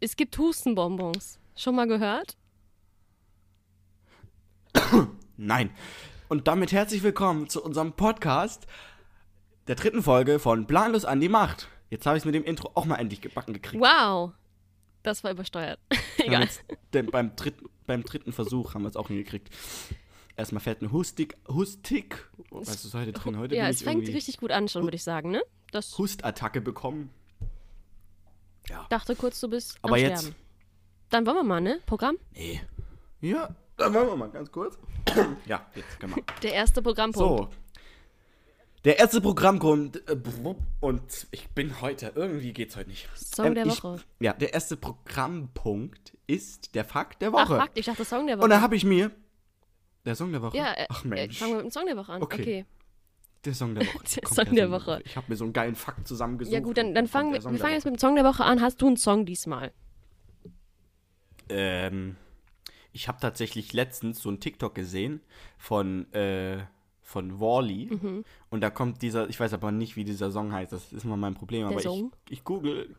Es gibt Hustenbonbons. Schon mal gehört? Nein. Und damit herzlich willkommen zu unserem Podcast, der dritten Folge von Planlos an die Macht. Jetzt habe ich es mit dem Intro auch mal endlich gebacken gekriegt. Wow. Das war übersteuert. Egal. jetzt beim, dritten, beim dritten Versuch haben wir es auch hingekriegt. Erstmal fällt eine Hustik, Hustik, was ist heute drin? Heute Ja, es fängt richtig gut an schon, würde ich sagen, ne? Das Hustattacke bekommen. Ja. dachte kurz, du bist Aber am jetzt- Sterben. Dann wollen wir mal, ne? Programm? Nee. Ja, dann wollen wir mal ganz kurz. ja, jetzt können wir. Der erste Programmpunkt. So. Der erste Programmgrund äh, und ich bin heute, irgendwie geht's heute nicht. Song Ähm, der ich, Woche. Ja, der erste Programmpunkt ist der Fakt der Ach, Woche. Fakt, ich dachte Song der Woche. und da habe ich mir der Song der Woche. ja, äh, Ach äh, Mensch, fangen wir mit dem Song der Woche an. Okay. Okay. Der Song der Woche. Der Kommt Song der Woche. Ich habe mir so einen geilen Fakt zusammengesucht. Ja gut, dann, dann fangen der wir, wir der fangen jetzt mit dem Song der Woche an. Hast du einen Song diesmal? Ähm, ich habe tatsächlich letztens so einen TikTok gesehen von, äh, von Wally. Mhm. Und da kommt dieser, ich weiß aber nicht, wie dieser Song heißt, das ist immer mein Problem. aber Song? ich, ich google.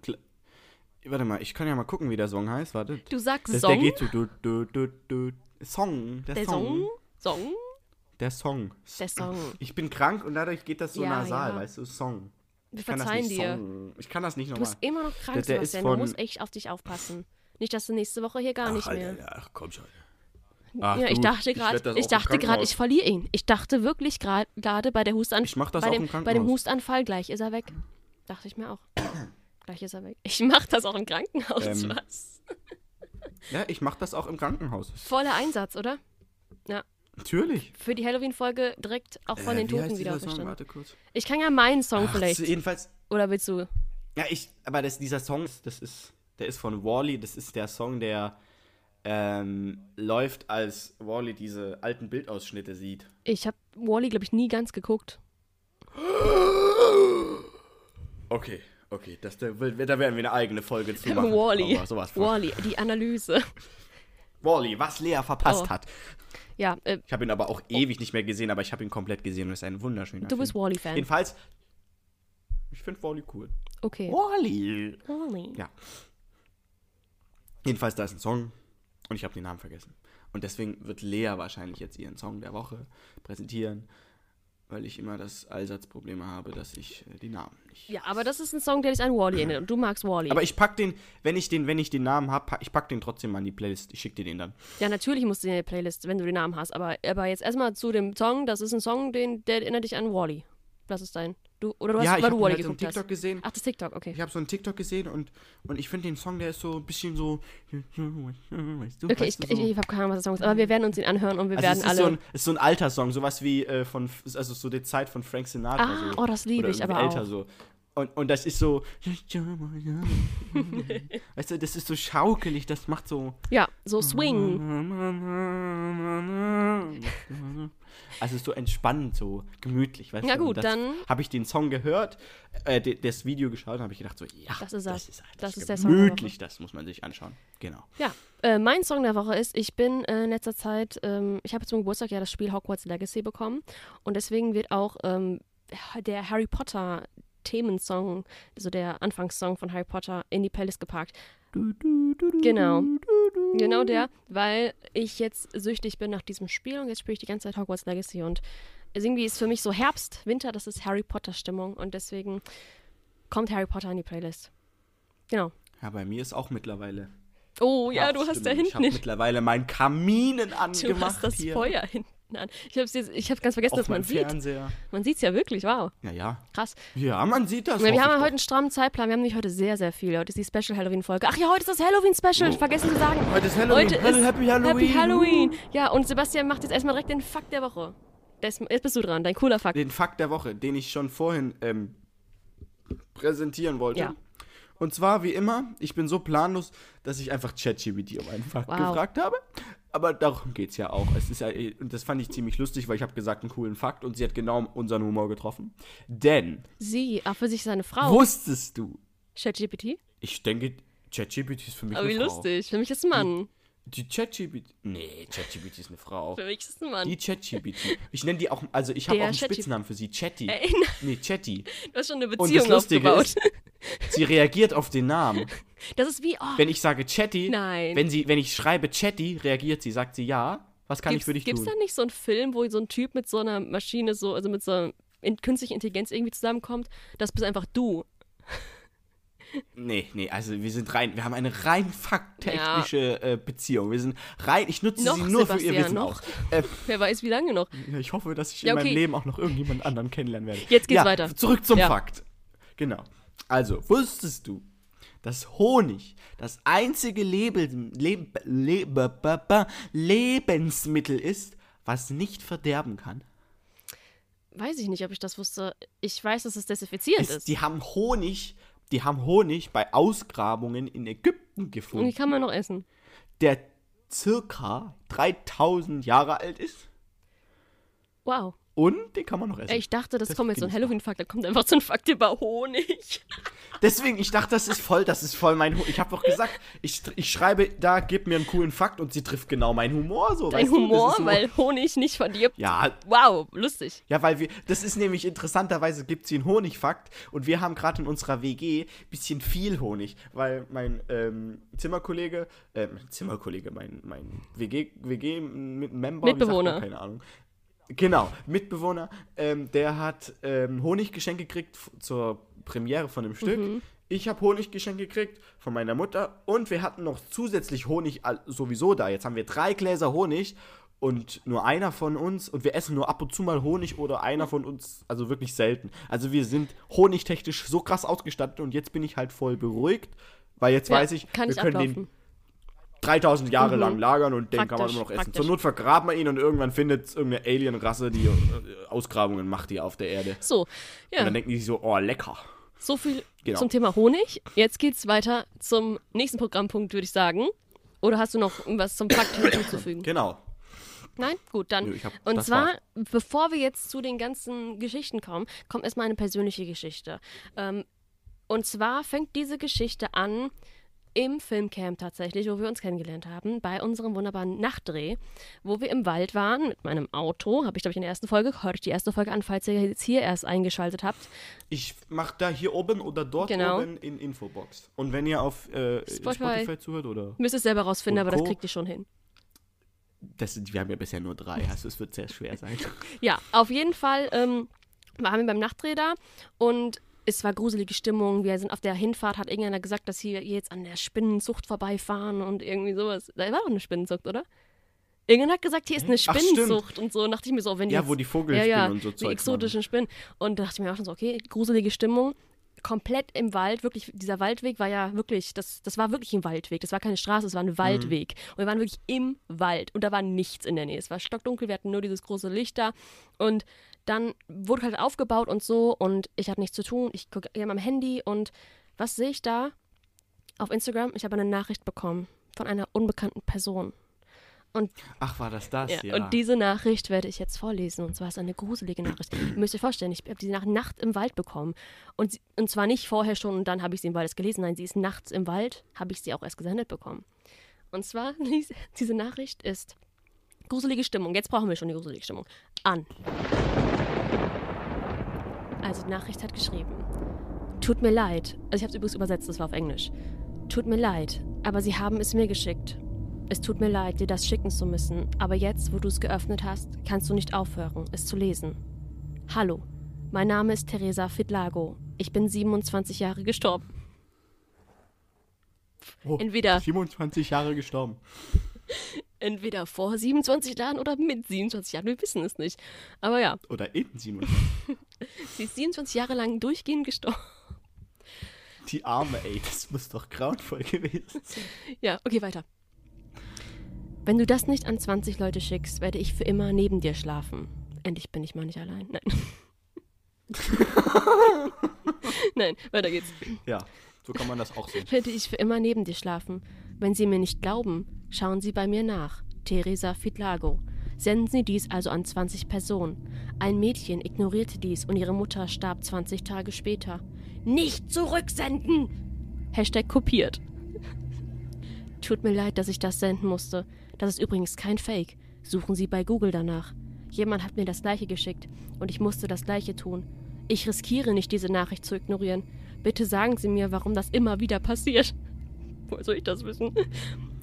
Warte mal, ich kann ja mal gucken, wie der Song heißt. Warte. Du sagst Das, Song? der geht so. Du, du, du, du, Song. Der, der Song. Song? Song? Der Song. Der Song. Ich bin krank und dadurch geht das so Ja, nasal, ja. weißt du? Song. Wir Ich verzeihen dir. Song. Ich kann das nicht Du nochmal. bist immer noch krank, Der- der Sebastian. von- du musst echt auf dich aufpassen. Nicht, dass du nächste Woche hier gar nicht mehr. Ach, komm schon. Ach, ja, ich du, dachte ich gerade, ich, dachte gerade, Krankenhaus. ich verliere ihn. Ich dachte wirklich gerade bei der Hustanfall. Ich mach das bei auch dem, im Bei dem. Hustanfall gleich ist er weg. Dachte ich mir auch. gleich ist er weg. Ich mach das auch im Krankenhaus. Ähm, was? Ja, ich mach das auch im Krankenhaus. Voller Einsatz, oder? Natürlich. Für die Halloween-Folge direkt auch von Äh, den Toten wieder. Warte kurz. Ich kann ja meinen Song Ach, vielleicht. jedenfalls, Oder willst du? ja, ich, aber das, dieser Song, das ist, der ist von Wally, das ist der Song, der ähm, läuft, als Wally diese alten Bildausschnitte sieht. Ich habe Wally, glaube ich, nie ganz geguckt. Okay, okay, das, da, da werden wir eine eigene Folge zu machen. Wally. Von. Wally, die Analyse. Wally, was Lea verpasst Oh. hat. Ja, äh, Ich habe ihn aber auch ewig nicht mehr gesehen, aber ich habe ihn komplett gesehen und es ist ein wunderschöner du bist. Wally-Fan. Jedenfalls, ich finde Wally cool. Okay. Wally. Wally. Ja. Jedenfalls, da ist ein Song und ich habe den Namen vergessen. Und deswegen wird Lea wahrscheinlich jetzt ihren Song der Woche präsentieren, weil ich immer das Allsatzproblem habe, dass ich äh, die Namen nicht. Ja, aber das ist ein Song, der dich an Wally erinnert. Und du magst Wally. Aber ich pack den, wenn ich den, wenn ich den Namen habe, ich pack den trotzdem mal in die Playlist. Ich schicke dir den dann. ja, natürlich musst du in die Playlist, wenn du den Namen hast. Aber, aber jetzt erstmal zu dem Song. Das ist ein Song, den, der erinnert dich an Wally. Das ist dein. Du, oder du hast, ja, ich Wally halt so einen geguckt TikTok hast. gesehen. Ach, das TikTok, okay. Ich habe so einen TikTok gesehen und, und ich finde den Song, der ist so ein bisschen so. Weißt du, Okay, ich, weißt ich, so. ich habe keine Ahnung, was der Song ist. Aber wir werden uns ihn anhören und wir Also werden es ist, alle. so ein, ist so ein alter Song, sowas wie äh, von, also so die Zeit von Frank Sinatra. ah, so. oh, das liebe ich aber älter auch. so. Und, und das ist so. weißt du, das ist so schaukelig, das macht so. Ja, so Swing. Also so entspannend, so gemütlich, weißt Ja du? gut, Und dann- Habe ich den Song gehört, äh, das Video geschaut und habe ich gedacht, so, ja, Das ist er. das ist, Das das ist der Song gemütlich, das muss man sich anschauen. Genau. Ja, äh, mein Song der Woche ist, ich bin äh, in letzter Zeit, ähm, ich habe zum Geburtstag ja das Spiel Hogwarts Legacy bekommen und deswegen wird auch ähm, der Harry Potter Themensong, also der Anfangssong von Harry Potter in die Playlist gepackt. Genau. Genau der, weil ich jetzt süchtig bin nach diesem Spiel und jetzt spiele ich die ganze Zeit Hogwarts Legacy und irgendwie ist für mich so Herbst, Winter, das ist Harry Potter Stimmung und deswegen kommt Harry Potter in die Playlist. Genau. Ja, bei mir ist auch mittlerweile. Oh ja, du hast da Herbststimmung. Ich hinten habe nicht. mittlerweile meinen Kaminen Du angemacht hast das hier. Feuer hinten an. Ich hab's jetzt, ich hab ganz vergessen, auf dass man sieht. Man sieht's ja wirklich, wow. Ja, ja. Krass. Ja, man sieht das. Ja, wir haben heute einen strammen Zeitplan. Wir haben nicht heute sehr, sehr viel. Heute ist die Special Halloween-Folge. Ach ja, heute ist das Halloween-Special. Vergessen zu sagen. Heute ist Halloween. Heute ist Happy Halloween. Happy Halloween. Ja, und Sebastian macht jetzt erstmal direkt den Fakt der Woche. Das, jetzt bist du dran, dein cooler Fakt. Den Fakt der Woche, den ich schon vorhin ähm, präsentieren wollte. Ja. Und zwar, wie immer, ich bin so planlos, dass ich einfach ChatGPT um einen Fakt Wow. gefragt habe. Aber darum geht es ja auch. Es ist ja, und das fand ich ziemlich lustig, weil ich habe gesagt, einen coolen Fakt und sie hat genau unseren Humor getroffen. Denn, Sie, ach, für sich seine Frau. wusstest du, ChatGPT. ich denke, ChatGPT ist für mich Aber wie lustig. Für mich ist ein Mann. Die ChatGPT, nee, ChatGPT ist eine Frau. Für mich ist es ein Mann. Die ChatGPT. Ich nenne die auch, also ich habe auch einen. Spitznamen für sie, Chatty. Ey, nein, Nee, Chatty. du hast schon eine Und Beziehung das Lustige aufgebaut. ist, sie reagiert auf den Namen. Das ist wie, oh, Wenn ich sage Chatty, nein. wenn, sie, wenn ich schreibe Chatty, reagiert sie, sagt sie ja. Was kann gibt's, ich für dich gibt's tun? da nicht so einen Film, wo so ein Typ mit so einer Maschine so, also mit so einer in künstlicher Intelligenz irgendwie zusammenkommt? Das bist einfach du. Nee, nee, also wir sind rein, wir haben eine rein fakttechnische äh, Beziehung. Wir sind rein, ich nutze Noch, sie nur für ihr Sebastian, Wissen noch. Äh, Wer weiß, wie lange noch. ja, ich hoffe, dass ich Ja, in okay. meinem Leben auch noch irgendjemand anderen kennenlernen werde. Jetzt geht's ja, weiter. Zurück zum Ja. Fakt. Genau. Also, wusstest du, dass Honig das einzige Leben, Leb, Leb, ba- ba- Lebensmittel ist, was nicht verderben kann? Weiß ich nicht, ob ich das wusste. Ich weiß, dass es desinfizierend Es, ist. die haben Honig, die haben Honig bei Ausgrabungen in Ägypten Und die gefunden, kann man noch essen. der circa 3000 Jahre alt ist Wow. Und den kann man noch essen. Ich dachte, das, Das kommt jetzt so ein. Halloween-Fakt. Da kommt einfach so ein Fakt über Honig. Deswegen, ich dachte, das ist voll, das ist voll mein Humor. Ich habe doch gesagt, ich, ich schreibe da, gib mir einen coolen Fakt und sie trifft genau meinen Humor. So, Dein Humor, so, weil Honig nicht verdirbt. Ja, Wow, lustig. ja, weil wir, das ist nämlich interessanterweise, gibt es hier einen Honigfakt und wir haben gerade in unserer WG bisschen viel Honig, weil mein ähm, Zimmerkollege, ähm, Zimmerkollege, mein, mein WG, WG mit Member, wie sagt man? Mitbewohner. keine Ahnung. Genau, Mitbewohner, ähm, der hat ähm, Honiggeschenk gekriegt zur Premiere von dem Stück. Mhm. Ich habe Honiggeschenk gekriegt von meiner Mutter und wir hatten noch zusätzlich Honig sowieso da. Jetzt haben wir drei Gläser Honig und nur einer von uns und wir essen nur ab und zu mal Honig oder einer von uns, also wirklich selten. Also wir sind honigtechnisch so krass ausgestattet und jetzt bin ich halt voll beruhigt, weil jetzt Ja, weiß ich, wir ich können den ablaufen. 3000 Jahre Mhm. lang lagern und den kann man Praktisch, immer noch essen. praktisch. Zur Not vergrabt man ihn und irgendwann findet es irgendeine Alien-Rasse, die äh, Ausgrabungen macht hier auf der Erde. So, Und ja, dann denken die sich so, oh, lecker. so viel Genau. zum Thema Honig. Jetzt geht's weiter zum nächsten Programmpunkt, würde ich sagen. Oder hast du noch was zum Fakt hinzuzufügen? Genau. Nein? Gut, dann. Nö, hab- Und zwar, war's. bevor wir jetzt zu den ganzen Geschichten kommen, kommt erstmal eine persönliche Geschichte. Ähm, und zwar fängt diese Geschichte an im Filmcamp tatsächlich, wo wir uns kennengelernt haben, bei unserem wunderbaren Nachtdreh, wo wir im Wald waren mit meinem Auto. Habe ich, glaube ich, in der ersten Folge, hört euch die erste Folge an, falls ihr jetzt hier erst eingeschaltet habt. Ich mache da hier oben oder dort Genau. oben in Infobox. Und wenn ihr auf äh, Spotify. Spotify. zuhört oder. Müsst es selber rausfinden, aber das kriegt ihr schon hin. Das sind, wir haben ja bisher nur drei, also es wird sehr schwer sein. Ja, auf jeden Fall ähm, waren wir beim Nachtdreh da und es war gruselige Stimmung. Wir sind auf der Hinfahrt, hat irgendeiner gesagt, dass wir jetzt an der Spinnenzucht vorbeifahren und irgendwie sowas. Da war doch eine Spinnenzucht, oder? Irgendjemand hat gesagt, hier ist eine Ach. Spinnenzucht und so. Und dachte ich mir so, wenn die ja, jetzt, wo die ja, Vogelspinnen ja, und so die exotischen Spinnen. Und da dachte ich mir auch schon so, okay, gruselige Stimmung. Komplett im Wald, wirklich, dieser Waldweg war ja wirklich, das, das war wirklich ein Waldweg. Das war keine Straße, es war ein Waldweg. Und wir waren wirklich im Wald und da war nichts in der Nähe. Es war stockdunkel, wir hatten nur dieses große Licht da. Und dann wurde halt aufgebaut und so und ich hatte nichts zu tun. Ich gucke am Handy und was sehe ich da? Auf Instagram, ich habe eine Nachricht bekommen von einer unbekannten Person. Ach, war das das? Ja, Ja. Und diese Nachricht werde ich jetzt vorlesen. Und zwar ist es eine gruselige Nachricht. Ihr müsst euch vorstellen, ich habe diese Nach Nacht im Wald bekommen. Und, sie, und zwar nicht vorher schon und dann habe ich sie im Wald erst gelesen. Nein, sie ist nachts im Wald, habe ich sie auch erst gesendet bekommen. Und zwar, diese Nachricht ist gruselige Stimmung. Jetzt brauchen wir schon die gruselige Stimmung. An. Also die Nachricht hat geschrieben. Tut mir leid. Also ich habe es übrigens übersetzt, das war auf Englisch. Tut mir leid, aber sie haben es mir geschickt. Es tut mir leid, dir das schicken zu müssen, aber jetzt, wo du es geöffnet hast, kannst du nicht aufhören, es zu lesen. Hallo, mein Name ist Teresa Fidlago. Ich bin 27 Jahre gestorben. oh, Entweder, 27 Jahre gestorben. Entweder vor 27 Jahren oder mit 27 Jahren, wir wissen es nicht. Aber ja, Oder in 27. sie ist 27 Jahre lang durchgehend gestorben. Die Arme, ey, das muss doch grauenvoll gewesen sein. Ja, okay, weiter. Wenn du das nicht an 20 Leute schickst, werde ich für immer neben dir schlafen. Endlich bin ich mal nicht allein. Nein. Nein, weiter geht's. Ja, so kann man das auch sehen. Werde ich für immer neben dir schlafen. Wenn Sie mir nicht glauben, schauen Sie bei mir nach. Teresa Fidlago. Senden Sie dies also an 20 Personen. Ein Mädchen ignorierte dies und ihre Mutter starb 20 Tage später. Nicht zurücksenden! Hashtag kopiert. Tut mir leid, dass ich das senden musste. Das ist übrigens kein Fake. Suchen Sie bei Google danach. Jemand hat mir das gleiche geschickt und ich musste das gleiche tun. Ich riskiere nicht, diese Nachricht zu ignorieren. Bitte sagen Sie mir, warum das immer wieder passiert. Woher soll ich das wissen?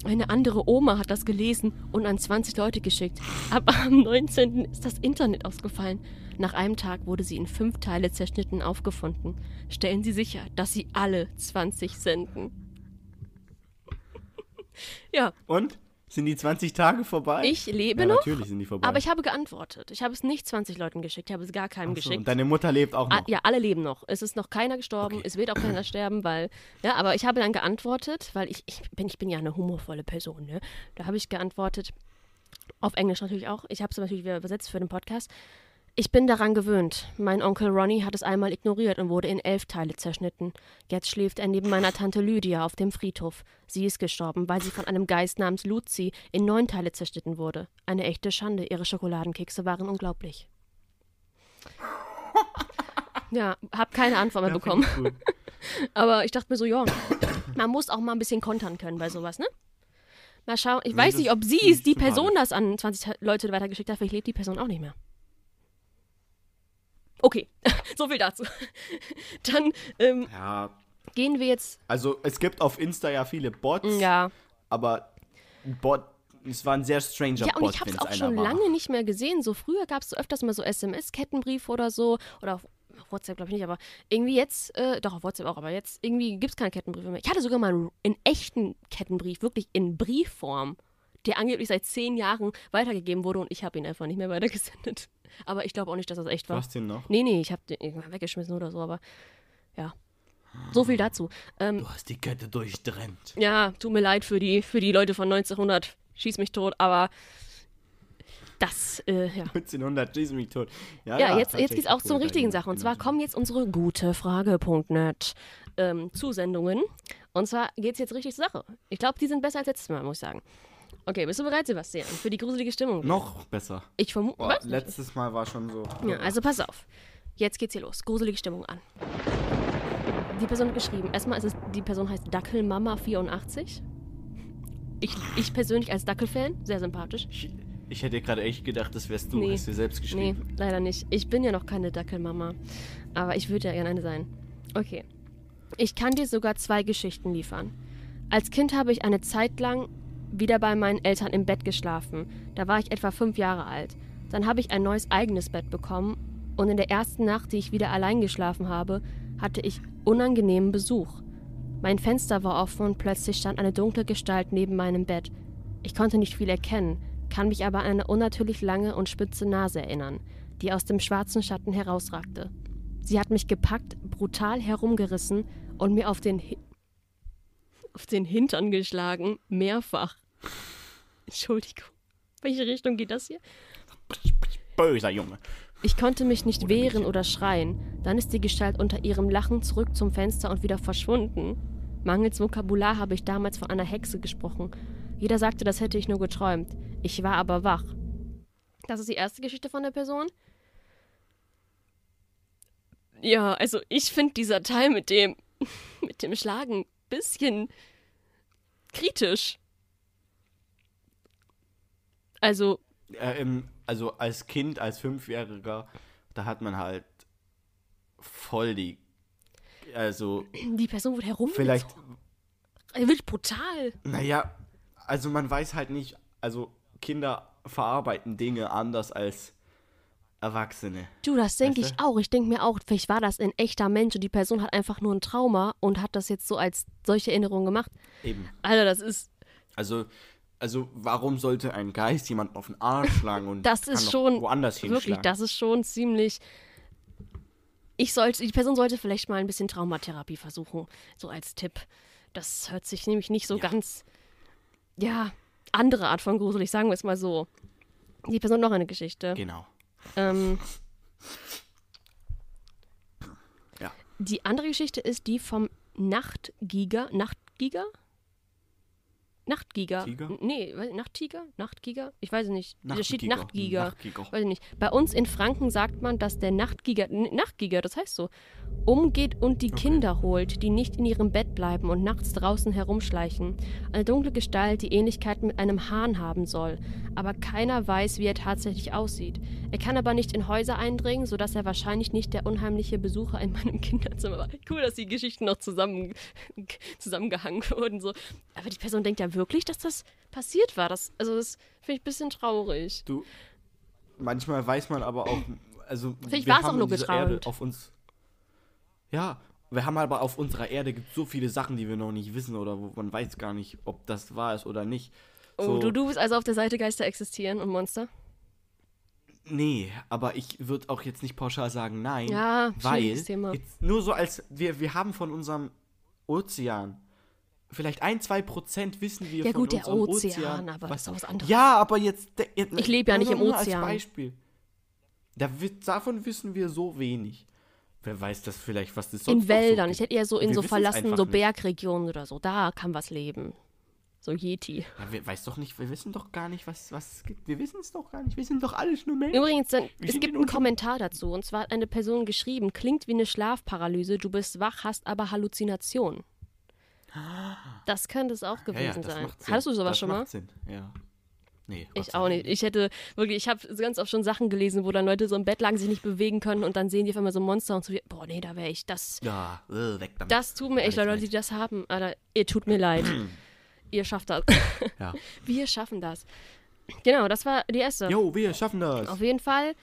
Eine andere Oma hat das gelesen und an 20 Leute geschickt. Aber am 19. ist das Internet ausgefallen. Nach einem Tag wurde sie in fünf Teile zerschnitten aufgefunden. Stellen Sie sicher, dass Sie alle 20 senden. ja, Und? Sind die 20 Tage vorbei? ich lebe ja, noch, natürlich sind die vorbei. aber ich habe geantwortet. Ich habe es nicht 20 Leuten geschickt, ich habe es gar keinem so, geschickt. und deine Mutter lebt auch Ah, noch. ja, alle leben noch. Es ist noch keiner gestorben. Okay. Es wird auch keiner sterben, weil. Ja, aber ich habe dann geantwortet, weil ich, ich, bin, ich bin ja eine humorvolle Person, ne? Da habe ich geantwortet, auf Englisch natürlich auch. Ich habe es natürlich wieder übersetzt für den Podcast. Ich bin daran gewöhnt. Mein Onkel Ronnie hat es einmal ignoriert und wurde in elf Teile zerschnitten. Jetzt schläft er neben meiner Tante Lydia auf dem Friedhof. Sie ist gestorben, weil sie von einem Geist namens Luzi in neun Teile zerschnitten wurde. Eine echte Schande. Ihre Schokoladenkekse waren unglaublich. Ja, hab keine Antwort mehr Ja, bekommen. Aber ich dachte mir so, ja, man muss auch mal ein bisschen kontern können bei sowas, ne? Mal schauen. Ich weiß nicht, ob sie ist, die. Person das an 20 Leute weitergeschickt hat. Vielleicht lebt die Person auch nicht mehr. Okay, so viel dazu. Dann ähm, Ja, gehen wir jetzt. also es gibt auf Insta ja viele Bots, Ja. aber ein Bot, es war ein sehr stranger Ja, und Bot, ich habe es auch schon war. lange nicht mehr gesehen. So früher gab es so öfters mal so SMS-Kettenbriefe oder so. Oder auf auf WhatsApp, glaube ich nicht, aber irgendwie jetzt, äh, doch auf WhatsApp auch, aber jetzt irgendwie gibt es keine Kettenbriefe mehr. Ich hatte sogar mal einen, einen echten Kettenbrief, wirklich in Briefform, der angeblich seit zehn Jahren weitergegeben wurde und ich habe ihn einfach nicht mehr weitergesendet. Aber ich glaube auch nicht, dass das echt war. hast den noch? Nee, nee, ich habe den irgendwann weggeschmissen oder so, aber ja. So viel dazu. Ähm, Du hast die Kette durchtrennt. ja, tut mir leid für die, für die Leute von 1900, schieß mich tot, aber das, äh, ja. 1900, schieß mich tot. Ja, ja, jetzt, jetzt geht's auch tatsächlich zum richtigen Sachen. Und jemand- zwar kommen jetzt unsere gute Frage.net ähm, Zusendungen. Und zwar geht's jetzt richtig zur Sache. Ich glaube, die sind besser als letztes Mal, muss ich sagen. Okay, bist du bereit, Sebastian, für die gruselige Stimmung? Noch besser. Ich vermute. Boah, letztes Mal war schon so. Ja, also pass auf. Jetzt geht's hier los. Gruselige Stimmung an. Die Person hat geschrieben. Erstmal ist es, die Person heißt Dackelmama84. Ich, ich persönlich als Dackelfan, sehr sympathisch. Ich, ich hätte gerade echt gedacht, das wärst du. Nee. Hast du selbst Nee, geschrieben. leider nicht. Ich bin ja noch keine Dackelmama. Aber ich würde ja gerne eine sein. Okay. Ich kann dir sogar zwei Geschichten liefern. Als Kind habe ich eine Zeit lang wieder bei meinen Eltern im Bett geschlafen. Da war ich etwa fünf Jahre alt. Dann habe ich ein neues eigenes Bett bekommen und in der ersten Nacht, die ich wieder allein geschlafen habe, hatte ich unangenehmen Besuch. Mein Fenster war offen und plötzlich stand eine dunkle Gestalt neben meinem Bett. Ich konnte nicht viel erkennen, kann mich aber an eine unnatürlich lange und spitze Nase erinnern, die aus dem schwarzen Schatten herausragte. Sie hat mich gepackt, brutal herumgerissen und mir auf den, auf den Hintern geschlagen, mehrfach. Entschuldigung. Welche Richtung geht das hier? Böser Junge. Ich konnte mich nicht wehren oder schreien. Dann ist die Gestalt unter ihrem Lachen zurück zum Fenster und wieder verschwunden. Mangels Vokabular habe ich damals von einer Hexe gesprochen. Jeder sagte, das hätte ich nur geträumt. Ich war aber wach. Das ist die erste Geschichte von der Person. Ja, also ich finde dieser Teil mit dem mit dem Schlagen bisschen kritisch. Also, Äh, ähm, also als Kind, als Fünfjähriger, da hat man halt voll die. Also, die Person wird herumgezogen. vielleicht. Er wird brutal. Naja, also man weiß halt nicht. Also, Kinder verarbeiten Dinge anders als Erwachsene. Du, das denke ich auch. Ich denke mir auch, vielleicht war das ein echter Mensch und die Person hat einfach nur ein Trauma und hat das jetzt so als solche Erinnerung gemacht. Eben. Alter, das ist, Also, also warum sollte ein Geist jemanden auf den Arsch schlagen und das ist schon, woanders wirklich, hinschlagen? das ist schon ziemlich, ich sollte, die Person sollte vielleicht mal ein bisschen Traumatherapie versuchen, so als Tipp. Das hört sich nämlich nicht so Ja. ganz, ja, andere Art von gruselig, sagen wir es mal so. Die Person noch eine Geschichte. Genau. Ähm, Ja. Die andere Geschichte ist die vom Nachtgiger. Nachtgiger? Nachtgiga. Tiger? Nee, Nachttiger? Nachtgiger? Ich weiß es nicht. Da steht Nachtgiger. Nachtgiger. Nachtgiger. Weiß ich nicht. Bei uns in Franken sagt man, dass der Nachtgiger, Nachtgiger, das heißt so, umgeht und die Kinder holt, die nicht in ihrem Bett bleiben und nachts draußen herumschleichen. Eine dunkle Gestalt, die Ähnlichkeit mit einem Hahn haben soll. Aber keiner weiß, wie er tatsächlich aussieht. Er kann aber nicht in Häuser eindringen, sodass er wahrscheinlich nicht der unheimliche Besucher in meinem Kinderzimmer war. Cool, dass die Geschichten noch zusammen, zusammengehangen wurden. So. Aber die Person denkt ja wirklich, dass das passiert war. Das, also das finde ich ein bisschen traurig. Du, manchmal weiß man aber auch, also Vielleicht wir war's auch haben nur geträumt. Erde auf uns, ja, wir haben aber auf unserer Erde gibt so viele Sachen, die wir noch nicht wissen oder wo man weiß gar nicht, ob das wahr ist oder nicht. Oh, So, du, du bist also auf der Seite Geister existieren und Monster? Nee, aber ich würde auch jetzt nicht pauschal sagen nein, Ja, weil Thema. Jetzt nur so als wir wir haben von unserem Ozean vielleicht ein, zwei Prozent wissen wir Ja von gut, der unserem Ozean, aber das ist doch was anderes. Ja, aber jetzt, jetzt Ich lebe ja nicht im Ozean. Als Beispiel. Da, davon wissen wir so wenig. Wer weiß das vielleicht, was das sonst In Wäldern. So ich hätte eher so in Wir so verlassenen, so. Bergregionen oder so. Da kann was leben. So Yeti. Ja, wir weiß doch nicht, wir wissen doch gar nicht, was, was es gibt. Wir wissen es doch gar nicht. Wir sind doch alles nur Menschen. Übrigens, dann, es gibt in einen Kommentar dazu. Und zwar hat eine Person geschrieben, klingt wie eine Schlafparalyse, du bist wach, hast aber Halluzinationen. Das könnte es auch Ja, ja, gewesen das sein. Hattest du sowas das schon mal? Sinn. Ja. Nee, Ich auch nicht. Ich hätte wirklich, ich habe ganz oft schon Sachen gelesen, wo dann Leute so im Bett lagen, sich nicht bewegen können und dann sehen die auf einmal so Monster und so wie, boah, nee, da wäre ich, das, Ja, äh, weg damit. das tut mir echt leid, Leute, die das haben. Alter, ihr tut mir leid. ihr schafft das. Ja. Wir schaffen das. Genau, das war die erste. Jo, wir schaffen das. Auf jeden Fall.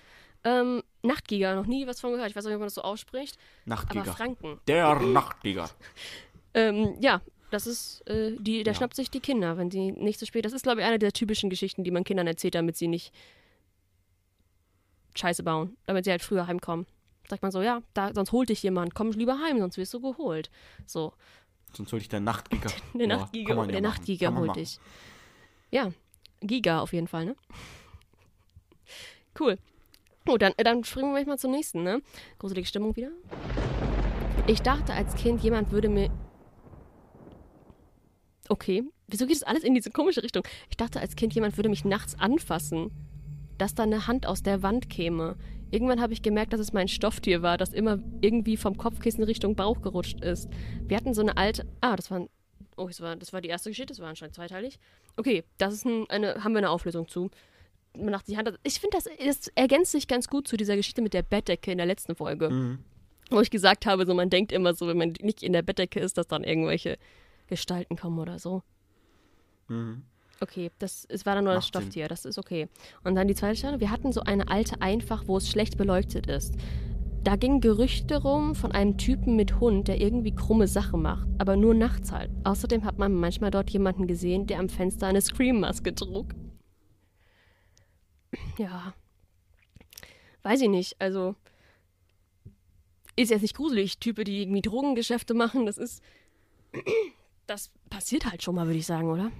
Ähm, Nachtgiger, noch nie was von gehört. Ich weiß nicht, ob man das so ausspricht. Aber Nachtgiger. Franken. Der Nachtgiger. Ähm, ja, das ist, äh, die, der Ja. schnappt sich die Kinder, wenn sie nicht so spät. Das ist, glaube ich, eine der typischen Geschichten, die man Kindern erzählt, damit sie nicht Scheiße bauen, damit sie halt früher heimkommen. Sagt man so, ja, da, sonst holt dich jemand, komm lieber heim, sonst wirst du geholt. So, Sonst hol ich der Nachtgiger. der Ja, Nachtgiger, der ja machen. Nachtgiger holt dich. Ja, Giga auf jeden Fall, ne? Cool. Gut, dann, dann springen wir mal zum nächsten, ne? Gruselige Stimmung wieder. Ich dachte als Kind, jemand würde mir. Okay. Wieso geht es alles in diese komische Richtung? Ich dachte als Kind, jemand würde mich nachts anfassen. Dass da eine Hand aus der Wand käme. Irgendwann habe ich gemerkt, dass es mein Stofftier war, das immer irgendwie vom Kopfkissen Richtung Bauch gerutscht ist. Wir hatten so eine alte. Ah, das war. Oh, das war, das war die erste Geschichte, das war anscheinend zweiteilig. Okay, das ist ein, eine. Haben wir eine Auflösung zu. Man dachte, die Hand. Ich finde, das, das ergänzt sich ganz gut zu dieser Geschichte mit der Bettdecke in der letzten Folge. Mhm. Wo ich gesagt habe, so man denkt immer so, wenn man nicht in der Bettdecke ist, dass dann irgendwelche Gestalten kommen oder so. Mhm. Okay, das es war dann nur das Macht Sinn. Stofftier, das ist okay. Und dann die zweite Stelle, wir hatten so eine alte Einfach, wo es schlecht beleuchtet ist. Da gingen Gerüchte rum von einem Typen mit Hund, der irgendwie krumme Sachen macht, aber nur nachts halt. Außerdem hat man manchmal dort jemanden gesehen, der am Fenster eine Scream-Maske trug. Ja. Weiß ich nicht, also ist jetzt nicht gruselig. Typen, die irgendwie Drogengeschäfte machen, das ist. Das passiert halt schon mal, würde ich sagen, oder?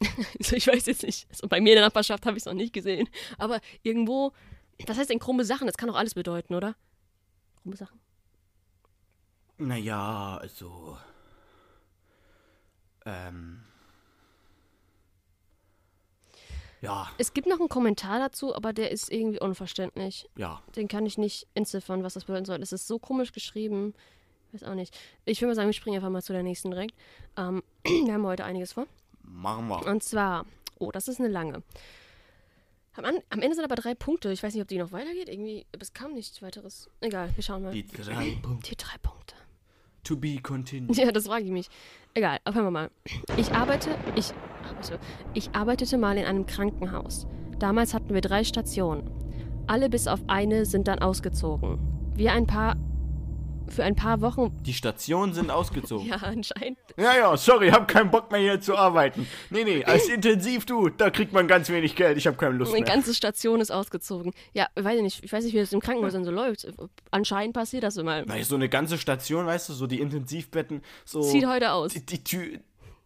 also ich weiß jetzt nicht. Also bei mir in der Nachbarschaft habe ich es noch nicht gesehen. Aber irgendwo. Was heißt denn krumme Sachen? Das kann doch alles bedeuten, oder? Krumme Sachen. Naja, also. Ähm. Ja, Es gibt noch einen Kommentar dazu, aber der ist irgendwie unverständlich. ja. Den kann ich nicht entziffern, was das bedeuten soll. Es ist so komisch geschrieben. Weiß auch nicht. Ich würde mal sagen, wir springen einfach mal zu der nächsten direkt. Ähm, wir haben heute einiges vor. Machen wir. Und zwar, oh, das ist eine lange. Am, An am Ende sind aber drei Punkte. Ich weiß nicht, ob die noch weitergeht. Irgendwie, es kam nichts weiteres. Egal, wir schauen mal. Die drei Punkte. Die drei Punkte. To be continued. Ja, das frage ich mich. Egal, auf einmal mal. Ich arbeite, ich arbeite, ich arbeitete mal in einem Krankenhaus. Damals hatten wir drei Stationen. Alle bis auf eine sind dann ausgezogen. Wir ein paar, für ein paar Wochen, Die Stationen sind ausgezogen. ja, anscheinend. Ja, ja, sorry, hab keinen Bock mehr hier zu arbeiten. Nee, nee, als intensiv du, da kriegt man ganz wenig Geld. Ich hab keine Lust Meine mehr. ganze Station ist ausgezogen. Ja, weiß ich nicht, ich weiß nicht, wie das im Krankenhaus dann so läuft. Anscheinend passiert das immer. Na, so eine ganze Station, weißt du, so die Intensivbetten, so. Sieht heute aus. Die, die, Tü-